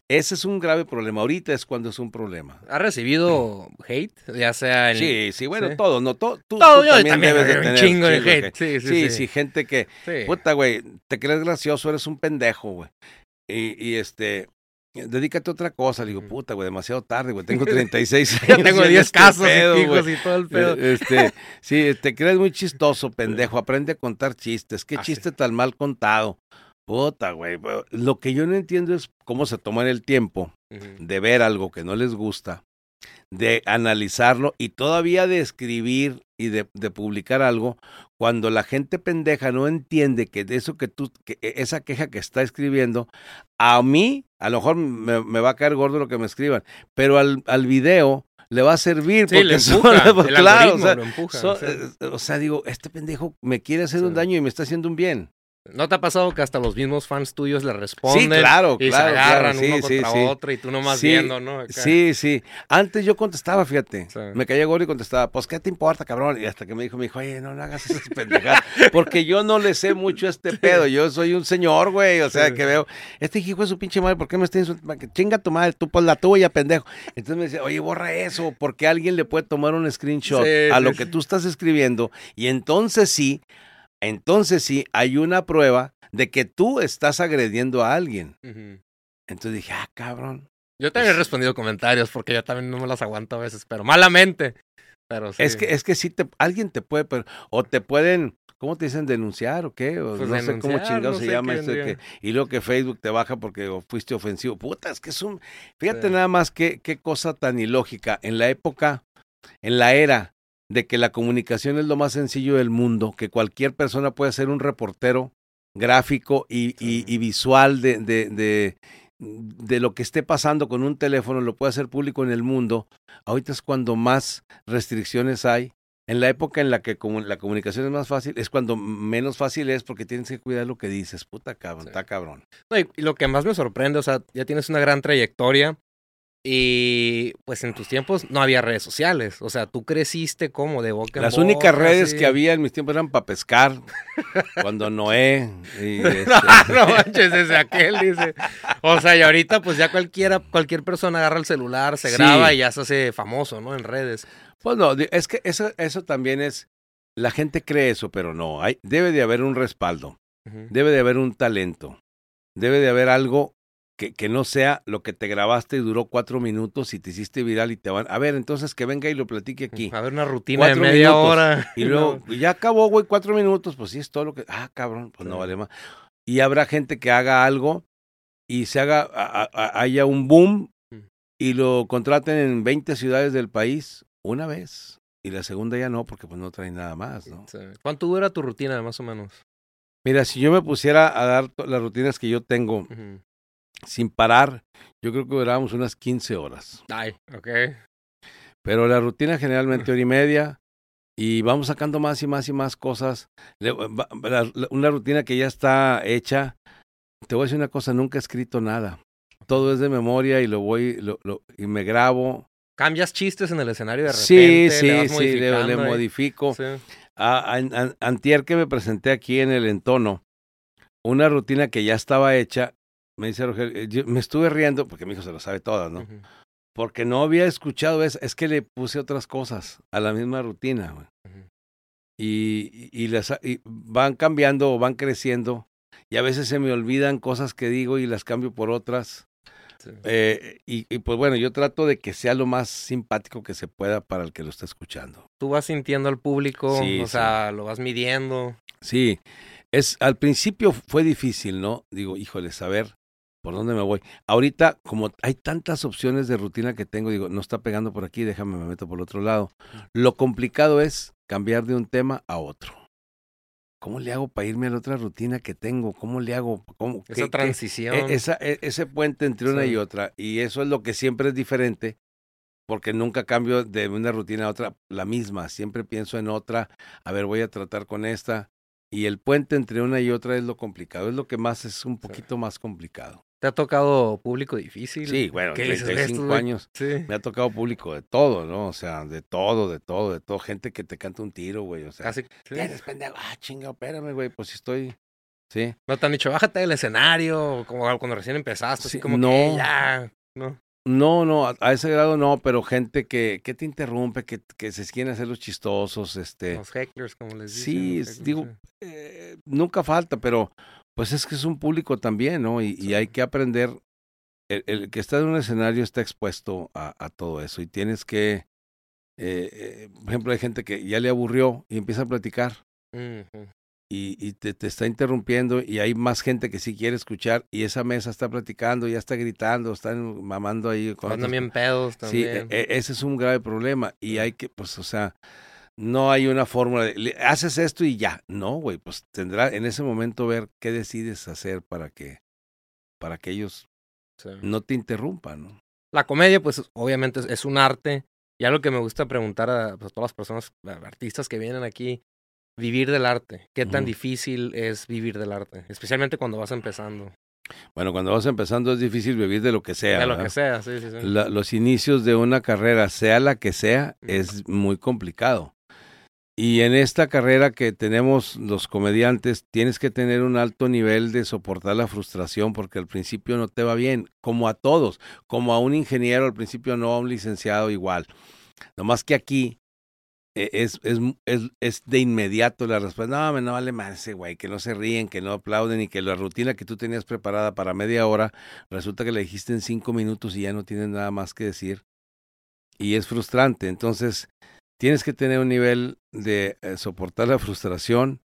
S2: ese es un grave problema. Ahorita es cuando es un problema.
S1: ¿Ha recibido [clears throat] hate? Ya sea en...
S2: Sí, sí, bueno, todo, ¿no? Todo,
S1: tú, todo, yo también, debes de tener un chingo de hate.
S2: Sí, sí, sí, gente que, puta, güey, te crees gracioso, eres un pendejo, güey. Y, y este, Dedícate a otra cosa. Le digo, puta, güey, demasiado tarde, güey. Tengo [laughs] 36 años.
S1: ya tengo 10 este casos hijos y todo el pedo.
S2: E, este, sí, te crees muy chistoso, [laughs] pendejo. Aprende a contar chistes. Qué ah, chiste tan mal contado. Puta, güey. Lo que yo no entiendo es cómo se toman el tiempo de ver algo que no les gusta, de analizarlo y todavía de escribir y de, de, publicar algo cuando la gente pendeja no entiende que de eso que tú, que e, esa queja que está escribiendo, a mí, a lo mejor me, me va a caer gordo lo que me escriban, pero al, al video le va a servir
S1: sí, porque le empuja, [laughs] claro, o sea, lo empuja,
S2: eh, o sea, digo, este pendejo me quiere hacer un daño y me está haciendo un bien.
S1: ¿No te ha pasado que hasta los mismos fans tuyos le responden?
S2: Sí, claro,
S1: y
S2: claro.
S1: se agarran
S2: sí,
S1: uno contra otro y tú nomás viendo, ¿no?
S2: Sí, sí. Antes yo contestaba, fíjate. Me caía gordo y contestaba, pues, ¿qué te importa, cabrón? Y hasta que me dijo, me dijo, oye, no, no hagas esas pendejadas. [laughs] Porque yo no le sé mucho a este pedo. Yo soy un señor, güey. O sea, que veo, este hijo es su pinche madre, ¿por qué me está insultando? Chinga tu madre, tú pues la tuya, pendejo. Entonces me decía, oye, borra eso, porque alguien le puede tomar un screenshot a lo que tú estás escribiendo. Y entonces sí, entonces sí, hay una prueba de que tú estás agrediendo a alguien. Entonces dije, ah, cabrón.
S1: Yo también he pues respondido comentarios porque yo también no me las aguanto a veces, pero malamente. Pero sí.
S2: Es que, es que sí te, alguien te puede, o te pueden, ¿cómo te dicen? ¿Denunciar o qué? O
S1: pues
S2: no sé cómo chingado se llama
S1: esto.
S2: Que, y luego que Facebook te baja porque fuiste ofensivo. Puta, es que es un... Fíjate nada más qué, qué cosa tan ilógica. En la época, en la era de que la comunicación es lo más sencillo del mundo, que cualquier persona puede ser un reportero gráfico y, y, visual de, de, de, de, lo que esté pasando con un teléfono, lo puede hacer público en el mundo. Ahorita es cuando más restricciones hay en la época en la que la comunicación es más fácil, es cuando menos fácil es porque tienes que cuidar lo que dices. Puta cabrón, está cabrón.
S1: y, lo que más me sorprende, o sea, ya tienes una gran trayectoria y pues en tus tiempos no había redes sociales. O sea, tú creciste como de boca
S2: en Las únicas redes que había en mis tiempos eran para pescar. cuando Noé. Y [laughs] este...
S1: no, manches, ese aquel, dice. O sea, y ahorita pues ya cualquiera, cualquier persona agarra el celular, se graba y ya se hace famoso, ¿no? En redes.
S2: Pues no, es que eso, eso también es. La gente cree eso, pero no. Hay, debe de haber un respaldo. Debe de haber un talento. Debe de haber algo que, no sea lo que te grabaste y duró cuatro minutos y te hiciste viral y te van. A ver, entonces que venga y lo platique aquí.
S1: A ver, una rutina de media hora.
S2: Y [laughs] luego, ya acabó, güey, cuatro minutos, pues sí es todo lo que. Ah, cabrón, pues no vale más. Y habrá gente que haga algo y se haga, haya un boom mm. y lo contraten en 20 ciudades del país una vez. Y la segunda ya no, porque pues no traen nada más, ¿no?
S1: ¿Cuánto dura tu rutina, más o menos?
S2: Mira, si yo me pusiera a dar las rutinas que yo tengo, sin parar, yo creo que durábamos unas 15 horas.
S1: Ay, ok.
S2: Pero la rutina generalmente hora y media y vamos sacando más y más y más cosas. Una rutina que ya está hecha. Te voy a decir una cosa, nunca he escrito nada. Todo es de memoria y lo voy lo, y me grabo.
S1: ¿Cambias chistes en el escenario de repente?
S2: Sí, sí, sí, le, modifico. antier que me presenté aquí en el entono, una rutina que ya estaba hecha me dice Rogelio, eh, me estuve riendo, porque mi hijo se lo sabe todo, ¿no? Porque no había escuchado eso, es que le puse otras cosas a la misma rutina, y, y, las, van cambiando o van creciendo, y a veces se me olvidan cosas que digo y las cambio por otras. Eh, y, y, pues bueno, yo trato de que sea lo más simpático que se pueda para el que lo está escuchando.
S1: Tú vas sintiendo al público, o sea, lo vas midiendo.
S2: Sí, es al principio fue difícil, ¿no? Digo, híjole, saber ¿Por dónde me voy? Ahorita, como hay tantas opciones de rutina que tengo, digo, no está pegando por aquí, déjame, me meto por el otro lado. Lo complicado es cambiar de un tema a otro. ¿Cómo le hago para irme a la otra rutina que tengo? ¿Cómo le hago? Cómo,
S1: esa transición.
S2: E, esa, e, ese puente entre una y otra. Y eso es lo que siempre es diferente, porque nunca cambio de una rutina a otra la misma. Siempre pienso en otra. A ver, voy a tratar con esta. Y el puente entre una y otra es lo complicado. Es lo que más es un poquito más complicado.
S1: ¿Te ha tocado público difícil?
S2: Sí, bueno, 35 años. Sí. Me ha tocado público de todo, ¿no? O sea, de todo, de todo, de todo. Gente que te canta un tiro, güey. O sea, Casi, tienes pendejo. Ah, chinga, espérame, güey. Pues si estoy. Sí.
S1: ¿No te han dicho, bájate del escenario? Como cuando recién empezaste, así como no, que ya. No.
S2: No, no, a, ese grado no, pero gente que, que te interrumpe, que, que se quieren hacer los chistosos, este.
S1: Los hecklers, como les dicen.
S2: Sí, digo, eh, nunca falta, pero pues es que es un público también, ¿no? Y, hay que aprender, el, que está en un escenario está expuesto a, todo eso y tienes que, eh, eh, por ejemplo, hay gente que ya le aburrió y empieza a platicar. Y, y te, te, está interrumpiendo y hay más gente que sí quiere escuchar y esa mesa está platicando, ya está gritando, están mamando ahí.
S1: Con también pedos también.
S2: Sí, e, e, ese es un grave problema y hay que, pues, o sea, no hay una fórmula de haces esto y ya. No, güey, pues tendrá en ese momento ver qué decides hacer para que para que ellos no te interrumpan, ¿no?
S1: La comedia, pues obviamente es, un arte. Y algo que me gusta preguntar a, pues, todas las personas, artistas que vienen aquí, vivir del arte. ¿Qué tan difícil es vivir del arte? Especialmente cuando vas empezando.
S2: Bueno, cuando vas empezando es difícil vivir de lo que sea.
S1: De lo que sea, sí, sí, sí.
S2: los inicios de una carrera, sea la que sea, es muy complicado. Y en esta carrera que tenemos los comediantes, tienes que tener un alto nivel de soportar la frustración porque al principio no te va bien, como a todos, como a un ingeniero al principio no a un licenciado igual. Nomás que aquí eh, es, es, es, es de inmediato la respuesta, no, no vale más ese güey, que no se ríen, que no aplauden y que la rutina que tú tenías preparada para media hora, resulta que la dijiste en cinco minutos y ya no tienes nada más que decir. Y es frustrante. Entonces, tienes que tener un nivel de eh, soportar la frustración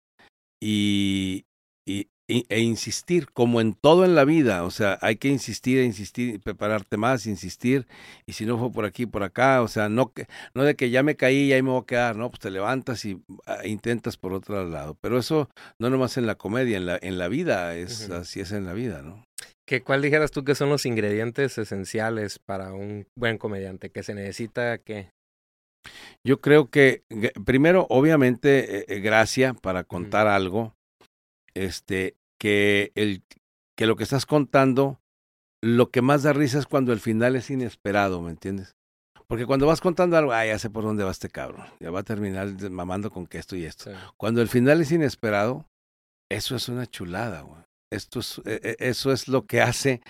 S2: y, y, e insistir, como en todo en la vida, o sea, hay que insistir, e insistir, prepararte más, insistir, y si no fue por aquí, por acá, o sea, no, que, no de que ya me caí y ahí me voy a quedar, no, pues te levantas y ah, intentas por otro lado, pero eso no nomás en la comedia, en la, en la vida, es así es en la vida, ¿no?
S1: ¿Qué, ¿Cuál dijeras tú que son los ingredientes esenciales para un buen comediante? ¿Que se necesita qué?
S2: Yo creo que, primero, obviamente, eh, eh, gracia para contar algo, este, que, el, que lo que estás contando, lo que más da risa es cuando el final es inesperado, ¿me entiendes? Porque cuando vas contando algo, ah, ya sé por dónde va este cabrón, ya va a terminar mamando con que esto y esto. Cuando el final es inesperado, eso es una chulada, güey. Esto es, e, e, eso es lo que hace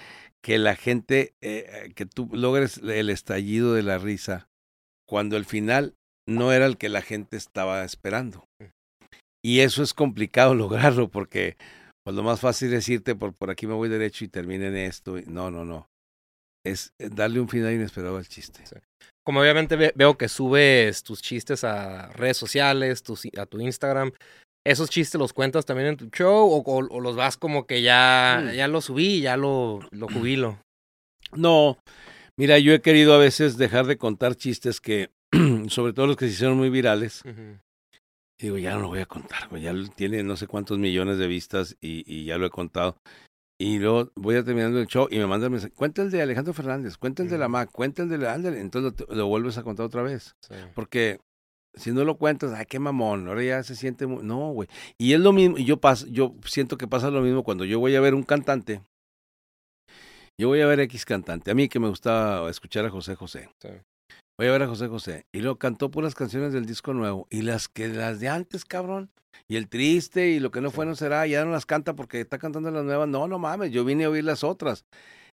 S2: que la gente, eh, que tú logres el estallido de la risa, cuando el final no era el que la gente estaba esperando. Mm. Y eso es complicado [laughs] lograrlo porque pues lo más fácil es irte por, por aquí me voy derecho y termine en esto. No, no, no. Es eh, darle un final inesperado al chiste.
S1: Como obviamente veo que subes tus chistes a redes sociales, a tu Instagram, ¿esos chistes los cuentas también en tu show o, los vas como que ya, mm. ya lo subí, ya lo, lo jubilo?
S2: No, mira, yo he querido a veces dejar de contar chistes que [clears throat] sobre todo los que se hicieron muy virales. Digo, ya no lo voy a contar, ya tiene no sé cuántos millones de vistas y, ya lo he contado. Y luego voy a terminando el show y me mandan mensaje, cuenta el de Alejandro Fernández, cuenta el de la MAC, cuenta el de la entonces lo, vuelves a contar otra vez. Porque si no lo cuentas, ay, qué mamón, ahora ya se siente muy... No, güey. Y es lo mismo, y yo, paso, yo siento que pasa lo mismo cuando yo voy a ver un cantante. Yo voy a ver X cantante. A mí que me gusta escuchar a José José. Voy a ver a José José. Y luego cantó puras canciones del disco nuevo. Y las que las de antes, cabrón. Y el triste y lo que no fue no será. Ya no las canta porque está cantando las nuevas. No, no mames. Yo vine a oír las otras.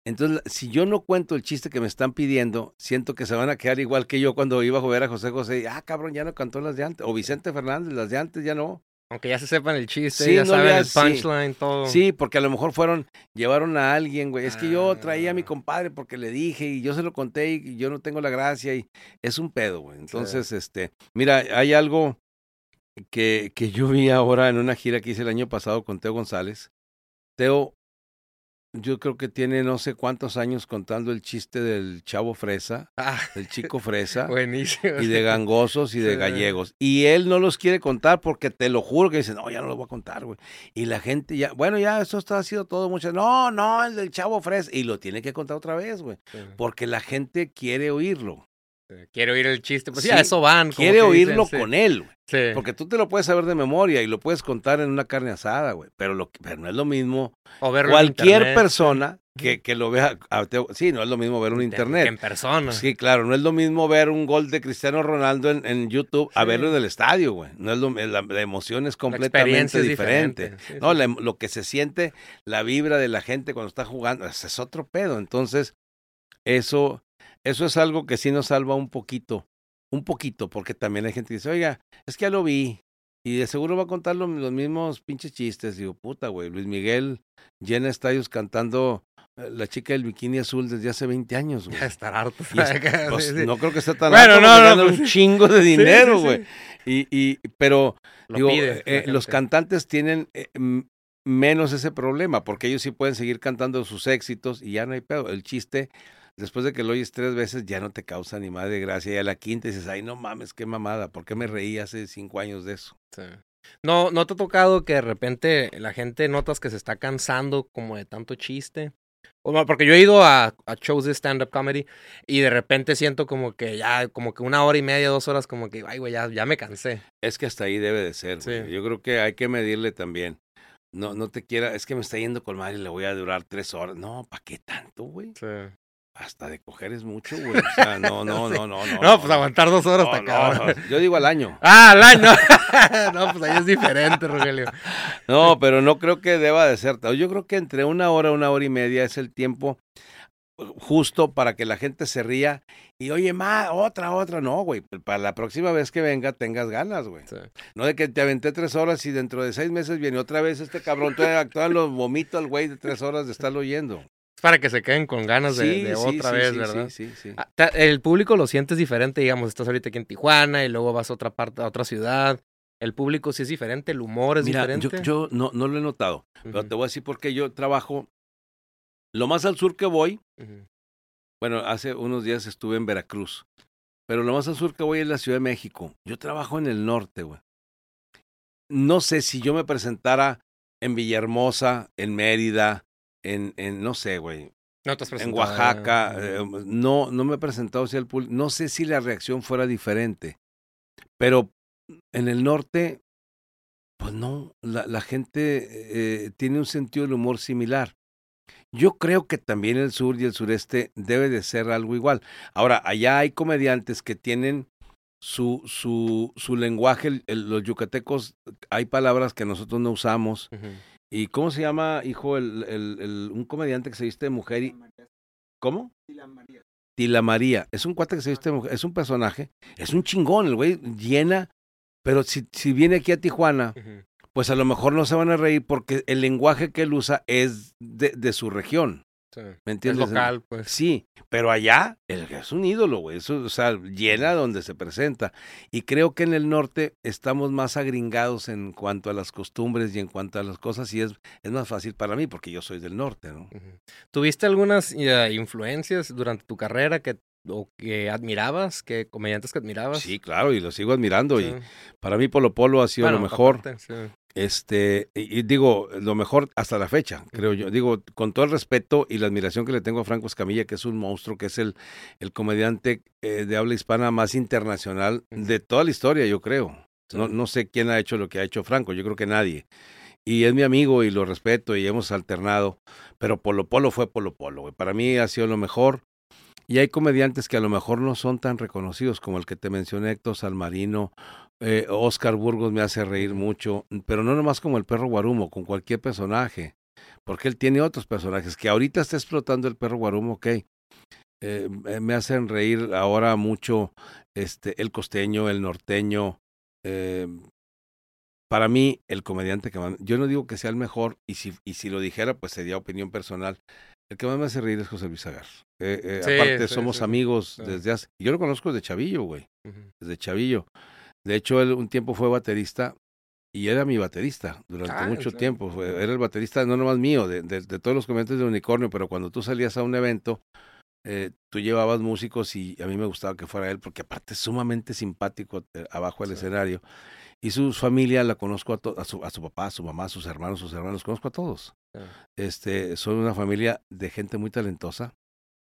S2: Entonces, si yo no cuento el chiste que me están pidiendo, siento que se van a quedar igual que yo cuando iba a ver a José José. Ah, cabrón, ya no cantó las de antes. O Vicente Fernández, las de antes ya no.
S1: Aunque ya se sepan el chiste, ya saben el punchline, todo.
S2: Sí, porque a lo mejor fueron, llevaron a alguien, güey. Es que yo traía a mi ah. compadre porque le dije y yo se lo conté y yo no tengo la gracia y es un pedo, güey. Entonces, este, mira, hay algo que, que yo vi ahora en una gira que hice el año pasado con Teo González. Teo yo creo que tiene no sé cuántos años contando el chiste del chavo fresa, ah, del chico fresa. [laughs]
S1: Buenísimo.
S2: Y de gangosos y de gallegos. Y él no los quiere contar porque te lo juro que dice, no, ya no los voy a contar, güey. Y la gente ya, bueno, ya eso está, ha sido todo mucho. No, no, el del chavo fresa. Y lo tiene que contar otra vez, güey. Porque la gente quiere oírlo.
S1: Quiere oír el chiste, pues sí, a eso van.
S2: Quiere oírlo con él, güey. Sí. Porque tú te lo puedes saber de memoria y lo puedes contar en una carne asada, güey. Pero, lo, pero no es lo mismo. O verlo Cualquier persona que, que, lo vea. sí, no es lo mismo ver un internet.
S1: en persona.
S2: Sí, claro. No es lo mismo ver un gol de Cristiano Ronaldo en, en YouTube a verlo en el estadio, güey. No es lo, la, emoción es completamente diferente. no, lo que se siente, la vibra de la gente cuando está jugando, es otro pedo. Entonces, eso eso es algo que sí nos salva un poquito, un poquito, porque también hay gente que dice, oiga, es que ya lo vi, y de seguro va a contar los, mismos pinches chistes. Digo, puta, güey, Luis Miguel llena estadios cantando eh, La chica del bikini azul desde hace 20 años, güey.
S1: Estar harto.
S2: Pues, no creo que esté tan bueno, no, no, pues un chingo de dinero, güey. y, y, pero, digo, eh, los cantantes tienen eh, menos ese problema, porque ellos sí pueden seguir cantando sus éxitos y ya no hay pedo. El chiste después de que lo oyes tres veces ya no te causa ni más de gracia. Y a la quinta dices, ay, no mames, qué mamada, ¿por qué me reí hace cinco años de eso? Sí.
S1: No, ¿no te ha tocado que de repente la gente notas que se está cansando como de tanto chiste? O, porque yo he ido a, a shows de stand-up comedy y de repente siento como que ya, como que una hora y media, dos horas, como que, ay, güey, ya, ya me cansé.
S2: Es que hasta ahí debe de ser. Yo creo que hay que medirle también. No, no te quiera, es que me está yendo con madre y le voy a durar tres horas. No, ¿para qué tanto, güey? Sí. Hasta de coger es mucho, güey. O sea, no, [laughs] no, no, no, no.
S1: No, pues aguantar dos horas hasta acá.
S2: Yo digo al año. [laughs]
S1: Ah, al año. [laughs] no, pues ahí es diferente, Rogelio.
S2: No, pero no creo que deba de ser. Yo creo que entre una hora, una hora y media es el tiempo justo para que la gente se ría y oye, más, otra, otra. No, güey. Para la próxima vez que venga tengas ganas, güey. No de que te aventé tres horas y dentro de seis meses viene otra vez este cabrón. Todavía los vomito al güey de tres horas de estarlo oyendo
S1: para que se queden con ganas de, otra vez, ¿verdad? Sí, sí, sí. Ah, el público lo sientes diferente, digamos, estás ahorita aquí en Tijuana y luego vas a otra parte, a otra ciudad. El público sí es diferente, el humor es diferente.
S2: Yo, yo no, no lo he notado, pero te voy a decir porque yo trabajo lo más al sur que voy. Bueno, hace unos días estuve en Veracruz, pero lo más al sur que voy es la Ciudad de México. Yo trabajo en el norte, güey. No sé si yo me presentara en Villahermosa, en Mérida, en, en no sé, güey, en Oaxaca. Eh, no, no me he presentado hacia el público. No sé si la reacción fuera diferente, pero en el norte, pues no, la, la gente eh, tiene un sentido del humor similar. Yo creo que también el sur y el sureste debe de ser algo igual. Ahora, allá hay comediantes que tienen su, su, su lenguaje, los yucatecos, hay palabras que nosotros no usamos. ¿Y cómo se llama, hijo, el, el, un comediante que se viste de mujer? Y... ¿Cómo? Tila María. Tila María. Es un cuate que se viste de mujer, es un personaje, es un chingón, el güey llena, pero si, si viene aquí a Tijuana, pues a lo mejor no se van a reír porque el lenguaje que él usa es de, de su región. ¿Me entiendes?
S1: Es local, pues.
S2: Sí, pero allá es un ídolo, güey. Eso, o sea, llena donde se presenta. Y creo que en el norte estamos más agringados en cuanto a las costumbres y en cuanto a las cosas, y es, es más fácil para mí porque yo soy del norte, ¿no?
S1: ¿Tuviste algunas eh, influencias durante tu carrera que o que admirabas, que comediantes que admirabas.
S2: Sí, claro, y lo sigo admirando. Y para mí Polo Polo ha sido lo mejor. Este, y, digo, lo mejor hasta la fecha, creo yo. Digo, con todo el respeto y la admiración que le tengo a Franco Escamilla, que es un monstruo, que es el, el comediante eh, de habla hispana más internacional de toda la historia, yo creo. No, no sé quién ha hecho lo que ha hecho Franco, yo creo que nadie. Y es mi amigo y lo respeto y hemos alternado, pero Polo Polo fue Polo Polo. Para mí ha sido lo mejor. Y hay comediantes que a lo mejor no son tan reconocidos como el que te mencioné, Héctor Salmarino, eh, Oscar Burgos me hace reír mucho, pero no nomás como el perro Guarumo, con cualquier personaje, porque él tiene otros personajes que ahorita está explotando el perro Guarumo, ok. Eh, me hacen reír ahora mucho este el costeño, el norteño. Eh, para mí, el comediante que más, yo no digo que sea el mejor, y si, y si lo dijera, pues sería opinión personal. El que más me hace reír es José Luis Agar. Eh, aparte, somos amigos desde hace. Yo lo conozco desde Chavillo, güey. Desde Chavillo. De hecho, él un tiempo fue baterista y era mi baterista durante ah, mucho tiempo. era el baterista no nomás mío, de, de, todos los comediantes de Unicornio, pero cuando tú salías a un evento, eh, tú llevabas músicos y a mí me gustaba que fuera él, porque aparte es sumamente simpático eh, abajo del escenario. Y su familia la conozco a, a, su, a su papá, a su mamá, a sus hermanos, sus hermanos, conozco a todos. Este, son una familia de gente muy talentosa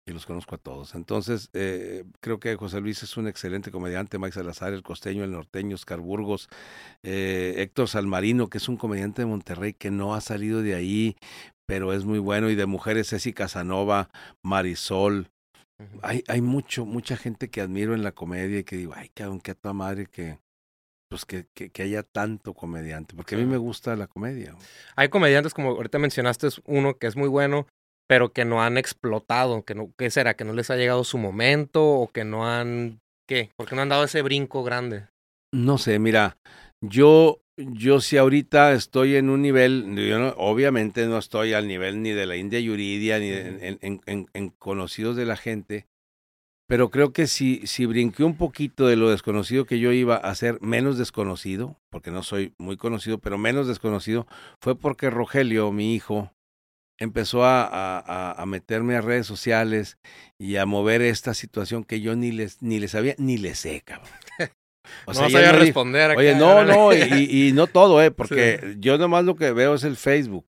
S2: y los conozco a todos. Entonces, eh, creo que José Luis es un excelente comediante, Mike Salazar, el costeño, el norteño, Oscar Burgos, eh, Héctor Salmarino, que es un comediante de Monterrey que no ha salido de ahí, pero es muy bueno, y de mujeres Ceci Casanova, Marisol. Hay, hay mucho, mucha gente que admiro en la comedia y que digo, ay, cabrón, qué a tu madre que, pues que, que, que, haya tanto comediante, porque a mí me gusta la comedia.
S1: Hay comediantes, como ahorita mencionaste, uno que es muy bueno, pero que no han explotado, que no, ¿qué será? ¿Que no les ha llegado su momento o que no han, qué? ¿Por qué no han dado ese brinco grande?
S2: No sé, mira, yo, yo si ahorita estoy en un nivel, yo obviamente no estoy al nivel ni de la India Yuridia, ni en, en, en, en, conocidos de la gente, pero creo que si, si brinqué un poquito de lo desconocido que yo iba a ser menos desconocido, porque no soy muy conocido, pero menos desconocido, fue porque Rogelio, mi hijo, empezó a, a, a, meterme a redes sociales y a mover esta situación que yo ni les, ni les sabía, ni les sé, cabrón.
S1: O sea, no sabía responder.
S2: Oye, no, no, y, y, no todo, ¿eh? Porque yo nomás lo que veo es el Facebook.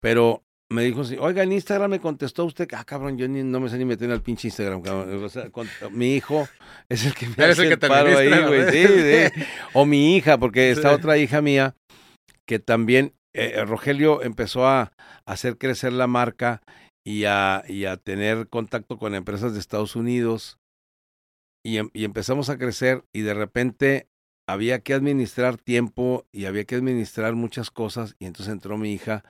S2: Pero me dijo así, oiga, en Instagram me contestó usted, ah, cabrón, yo ni, no me sé ni meter en el pinche Instagram, cabrón. O sea, mi hijo es el que me [laughs] hace el, que te paro ahí, güey. Sí, sí. O mi hija, porque [laughs] está otra hija mía que también eh, eh, Rogelio empezó a, hacer crecer la marca y a, y a tener contacto con empresas de Estados Unidos y, em, y empezamos a crecer y de repente había que administrar tiempo y había que administrar muchas cosas y entonces entró mi hija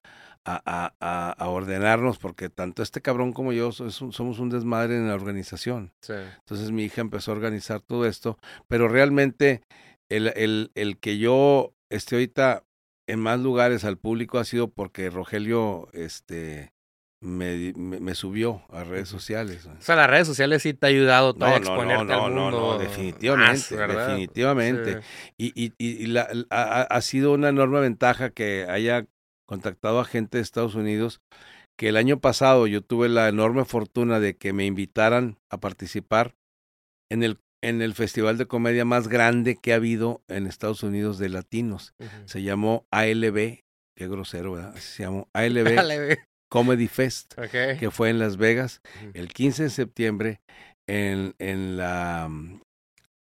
S2: a, a, a, ordenarnos porque tanto este cabrón como yo somos un desmadre en la organización. Entonces mi hija empezó a organizar todo esto, pero realmente el, el, el que yo esté ahorita en más lugares al público ha sido porque Rogelio este me, me, subió a redes sociales.
S1: O sea, las redes sociales sí te ha ayudado no, a exponerte
S2: no, no, no, no, definitivamente, definitivamente. Y, y, y la, ha, ha, sido una enorme ventaja que haya contactado a gente de Estados Unidos, que el año pasado yo tuve la enorme fortuna de que me invitaran a participar en el en el festival de comedia más grande que ha habido en Estados Unidos de latinos. Se llamó ALB, qué grosero, ¿verdad? Se llamó [laughs] ALB. Comedy Fest, que fue en Las Vegas, el 15 de septiembre, en, en la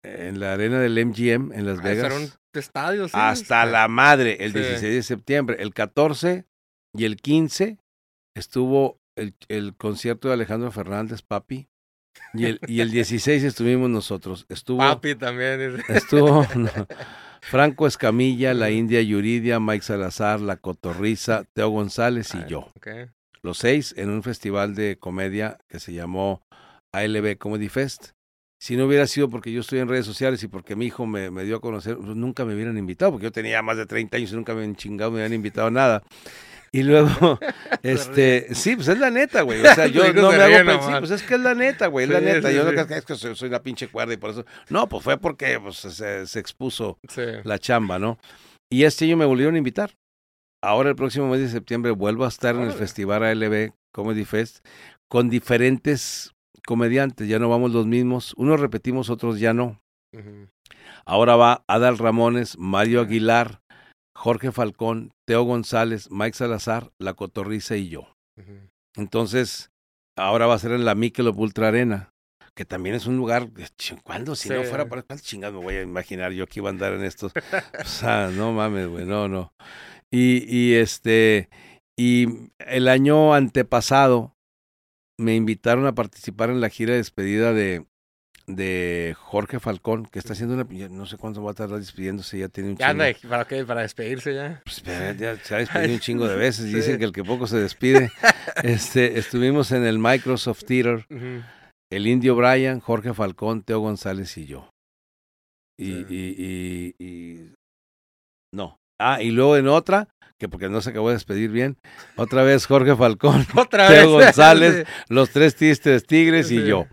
S2: en la arena del MGM en Las
S1: Ah,
S2: Vegas.
S1: Era un estadio, sí.
S2: hasta la madre, el
S1: Sí.
S2: 16 de septiembre. El 14 y el 15 estuvo el, el concierto de Alejandro Fernández, papi. Y el, y el 16 estuvimos nosotros. Estuvo,
S1: Papi también.
S2: estuvo [laughs] no, Franco Escamilla, la India Yuridia, Mike Salazar, La Cotorriza, Teo González y
S1: Ah,
S2: yo. Los seis en un festival de comedia que se llamó ALB Comedy Fest. Si no hubiera sido porque yo estoy en redes sociales y porque mi hijo me, me dio a conocer, nunca me hubieran invitado, porque yo tenía más de 30 años y nunca me habían chingado, me habían invitado a nada. Y luego, [laughs] este, sí, pues es la neta, güey. O [laughs] sea, yo no me hago pensar, pues es que es la neta, güey, es la neta.
S1: sí,
S2: yo no creo que es que soy, soy una pinche cuerda y por eso. No, pues fue porque pues, se, se expuso la chamba, ¿no? Y este año me volvieron a invitar. Ahora el próximo mes de septiembre vuelvo a estar en el. Festival ALB Comedy Fest con diferentes comediantes. Ya no vamos los mismos. Unos repetimos, otros ya no. Ahora va Adal Ramones, Mario Aguilar, Jorge Falcón, Teo González, Mike Salazar, La Cotorriza y yo. Entonces, ahora va a ser en la Michelob Ultra Arena, que también es un lugar, ch- ¿cuándo? Si no fuera para cuántos chingados me voy a imaginar yo que iba a andar en estos. O sea, no mames, güey, no, no. Y, y este, y el año antepasado me invitaron a participar en la gira de despedida de, de Jorge Falcón, que está haciendo una, no sé cuánto va a tardar despidiéndose, ya tiene un
S1: Ya anda,
S2: chingo.
S1: ¿para qué? Para despedirse ya.
S2: Pues, ya- ya se ha despedido [laughs] un chingo de veces.
S1: Sí.
S2: Dicen que el que poco se despide. [laughs] Este, estuvimos en el Microsoft Theater, el Indio Brian, Jorge Falcón, Teo González y yo. Y, y, y, y- no. Ah, y luego en otra, que porque no se acabó de despedir bien, otra vez Jorge Falcón, [laughs]
S1: Otra
S2: Teo
S1: vez.
S2: González, los tres tristes tigres y yo.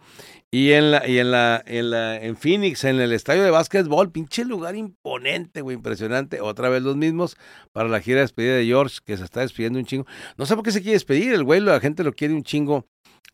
S2: Y en la, y en la, en la, en Phoenix, en el estadio de básquetbol, pinche lugar imponente, güey, impresionante. Otra vez los mismos para la gira de despedida de George, que se está despidiendo un chingo. No sé por qué se quiere despedir, el güey, la gente lo quiere un chingo.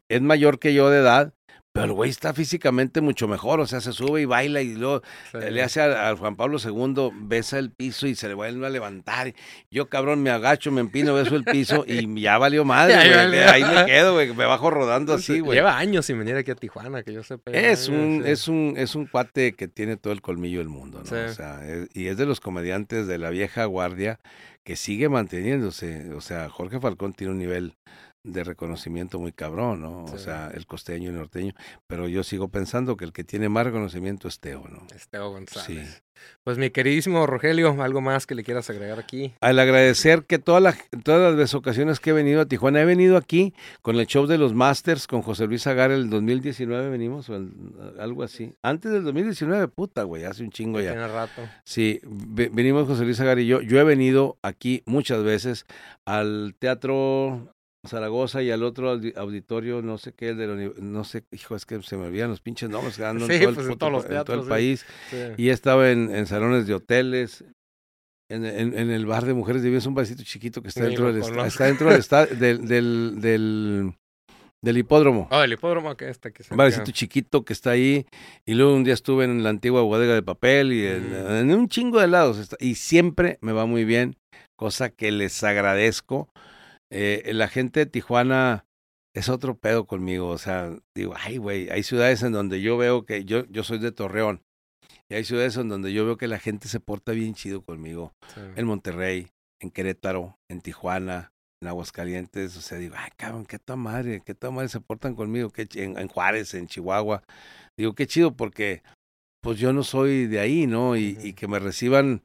S2: Es mayor que yo de edad, pero el güey está físicamente mucho mejor, o sea, se sube y baila y luego
S1: Sí.
S2: le hace a, a Juan Pablo II, besa el piso y se le vuelve a levantar. Yo, cabrón, me agacho, me empino, beso el piso y ya valió madre,
S1: Ya
S2: güey.
S1: valió.
S2: Ahí me quedo, güey, me bajo rodando así, güey.
S1: Lleva años sin venir aquí a Tijuana, que yo sepa.
S2: Es un,
S1: sí.
S2: es un, es un cuate que tiene todo el colmillo del mundo, ¿no?
S1: Sí.
S2: O sea, es- y es de los comediantes de la vieja guardia que sigue manteniéndose. O sea, Jorge Falcón tiene un nivel de reconocimiento muy cabrón, ¿no? O sea, el costeño y el norteño. Pero yo sigo pensando que el que tiene más reconocimiento es Teo, ¿no?
S1: Esteo González.
S2: Sí.
S1: Pues mi queridísimo Rogelio, ¿algo más que le quieras agregar aquí?
S2: Al agradecer que todas las, todas las ocasiones que he venido a Tijuana, he venido aquí con el show de los Masters, con José Luis Agar el 2019 venimos, o el- algo así. Antes del 2019, puta, güey, hace un chingo ya.
S1: Tiene rato.
S2: Sí, ve- venimos José Luis Agar y yo. Yo he venido aquí muchas veces al Teatro Zaragoza y al otro audi- auditorio, no sé qué, el de la no sé, hijo, es que se me olvidan los pinches nombres que [laughs] andan
S1: Sí,
S2: en todo el,
S1: pues en
S2: puto
S1: todos los
S2: pa- en todo el
S1: sí.
S2: país.
S1: Sí.
S2: Y he estado en, en salones de hoteles, en, en- en el bar de mujeres de es un barcito chiquito que está dentro del, está dentro del, del, del, del, del hipódromo.
S1: Oh, el hipódromo que está aquí.
S2: Un barcito chiquito que está ahí. Y luego un día estuve en la antigua bodega de papel y en,
S1: Mm.
S2: en un chingo de lados. Y siempre me va muy bien, cosa que les agradezco. Eh, la gente de Tijuana es otro pedo conmigo. O sea, digo, ay, güey, hay ciudades en donde yo veo que yo, yo soy de Torreón. Y hay ciudades en donde yo veo que la gente se porta bien chido conmigo. En Monterrey, en Querétaro, en Tijuana, en Aguascalientes. O sea, digo, ay, cabrón, qué toda madre, qué toda madre se portan conmigo. Qué en, en Juárez, en Chihuahua. Digo, qué chido porque pues yo no soy de ahí, ¿no? Y, y que me reciban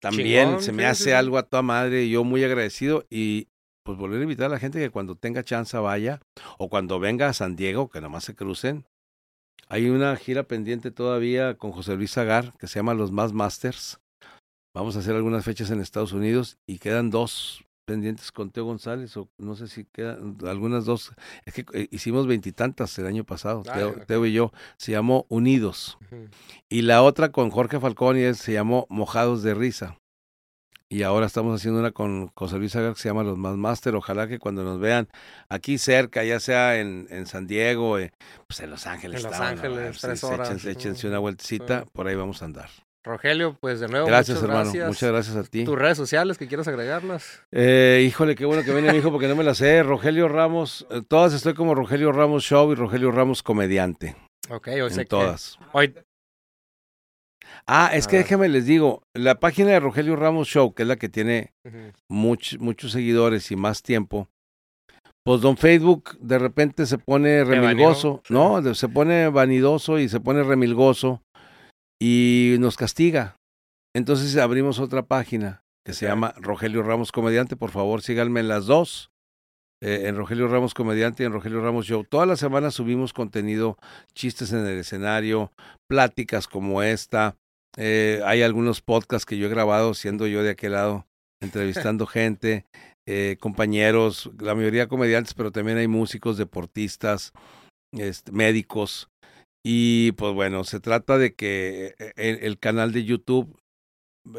S2: también,
S1: Chingón,
S2: se me hace algo a toda madre. y Yo muy agradecido y pues volver a invitar a la gente que cuando tenga chance vaya o cuando venga a San Diego, que nomás se crucen. Hay una gira pendiente todavía con José Luis Agar que se llama Los Más Masters. Vamos a hacer algunas fechas en Estados Unidos y quedan dos pendientes con Teo González o no sé si quedan algunas dos. Es que eh, hicimos veintitantas el año pasado,
S1: Ah,
S2: Teo, y yo. Se llamó Unidos. Y la otra con Jorge Falcón y él se llamó Mojados de Risa. Y ahora estamos haciendo una con José Luis Agar que se llama Los Más Master. Ojalá que cuando nos vean aquí cerca, ya sea en, en San Diego, eh, pues en Los Ángeles.
S1: En Los
S2: ¿no?
S1: Ángeles,
S2: Sí,
S1: tres
S2: sí,
S1: horas.
S2: Échense, échense
S1: Ujú.
S2: una vueltecita,
S1: Sí.
S2: por ahí vamos a andar.
S1: Rogelio, pues de nuevo,
S2: Gracias,
S1: muchas
S2: hermano.
S1: gracias.
S2: Muchas gracias a ti.
S1: ¿Tus redes sociales que quieras agregarlas?
S2: Eh, híjole, qué bueno que viene mi hijo porque no me las sé. Rogelio Ramos, eh, todas estoy como Rogelio Ramos Show y Rogelio Ramos Comediante.
S1: Ok, hoy sé
S2: En todas.
S1: que hoy
S2: Ah, es que déjame les digo, la página de Rogelio Ramos Show, que es la que tiene much- muchos seguidores y más tiempo, pues don Facebook de repente se pone remilgoso. ¿no? Se pone vanidoso y se pone remilgoso y nos castiga. Entonces abrimos otra página que se llama Rogelio Ramos Comediante. Por favor, síganme en las dos. eh, en Rogelio Ramos Comediante y en Rogelio Ramos Show. Todas las semanas subimos contenido, chistes en el escenario, pláticas como esta. Eh, hay algunos podcasts que yo he grabado siendo yo de aquel lado, entrevistando gente, eh, compañeros, la mayoría comediantes, pero también hay músicos, deportistas, este, médicos. Y pues bueno, se trata de que eh, el, el canal de YouTube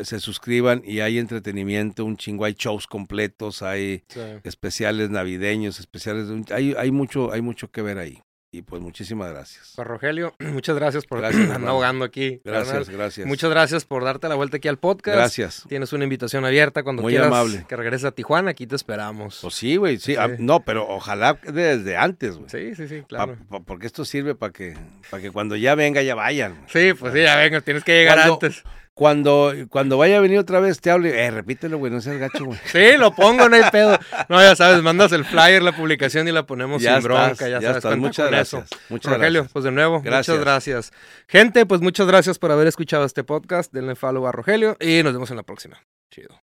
S2: se suscriban y hay entretenimiento, un chingo, hay shows completos, hay
S1: Sí.
S2: especiales navideños, especiales, hay, hay mucho, hay mucho que ver ahí. Y pues muchísimas gracias.
S1: Pues, Rogelio, [clears throat] muchas gracias por
S2: Gracias,
S1: andar ahogando aquí.
S2: Gracias,
S1: carnal.
S2: gracias.
S1: Muchas gracias por darte la vuelta aquí al podcast.
S2: gracias.
S1: Tienes una invitación abierta cuando
S2: Muy
S1: quieras
S2: amable.
S1: que regreses a Tijuana, aquí te esperamos.
S2: Pues sí, güey, sí. ah, no, pero ojalá desde antes, güey.
S1: sí, sí, sí,
S2: Pa-
S1: claro.
S2: pa- porque esto sirve para que, para que cuando ya venga ya vayan.
S1: Sí, pues sí, ya venga, tienes que llegar
S2: Cuando-
S1: antes.
S2: Cuando, cuando vaya a venir otra vez te hable, eh, repítelo, güey, no seas gacho, güey.
S1: Sí, lo pongo, no hay pedo. No, ya sabes, mandas el flyer, la publicación y la ponemos
S2: Ya
S1: sin bronca,
S2: estás,
S1: ya,
S2: ya
S1: sabes,
S2: estás. Muchas gracias.
S1: eso.
S2: Muchas
S1: Rogelio,
S2: gracias.
S1: pues de nuevo,
S2: Gracias.
S1: muchas gracias. Gente, pues muchas gracias por haber escuchado este podcast. Denle follow a Rogelio y nos vemos en la próxima. Chido.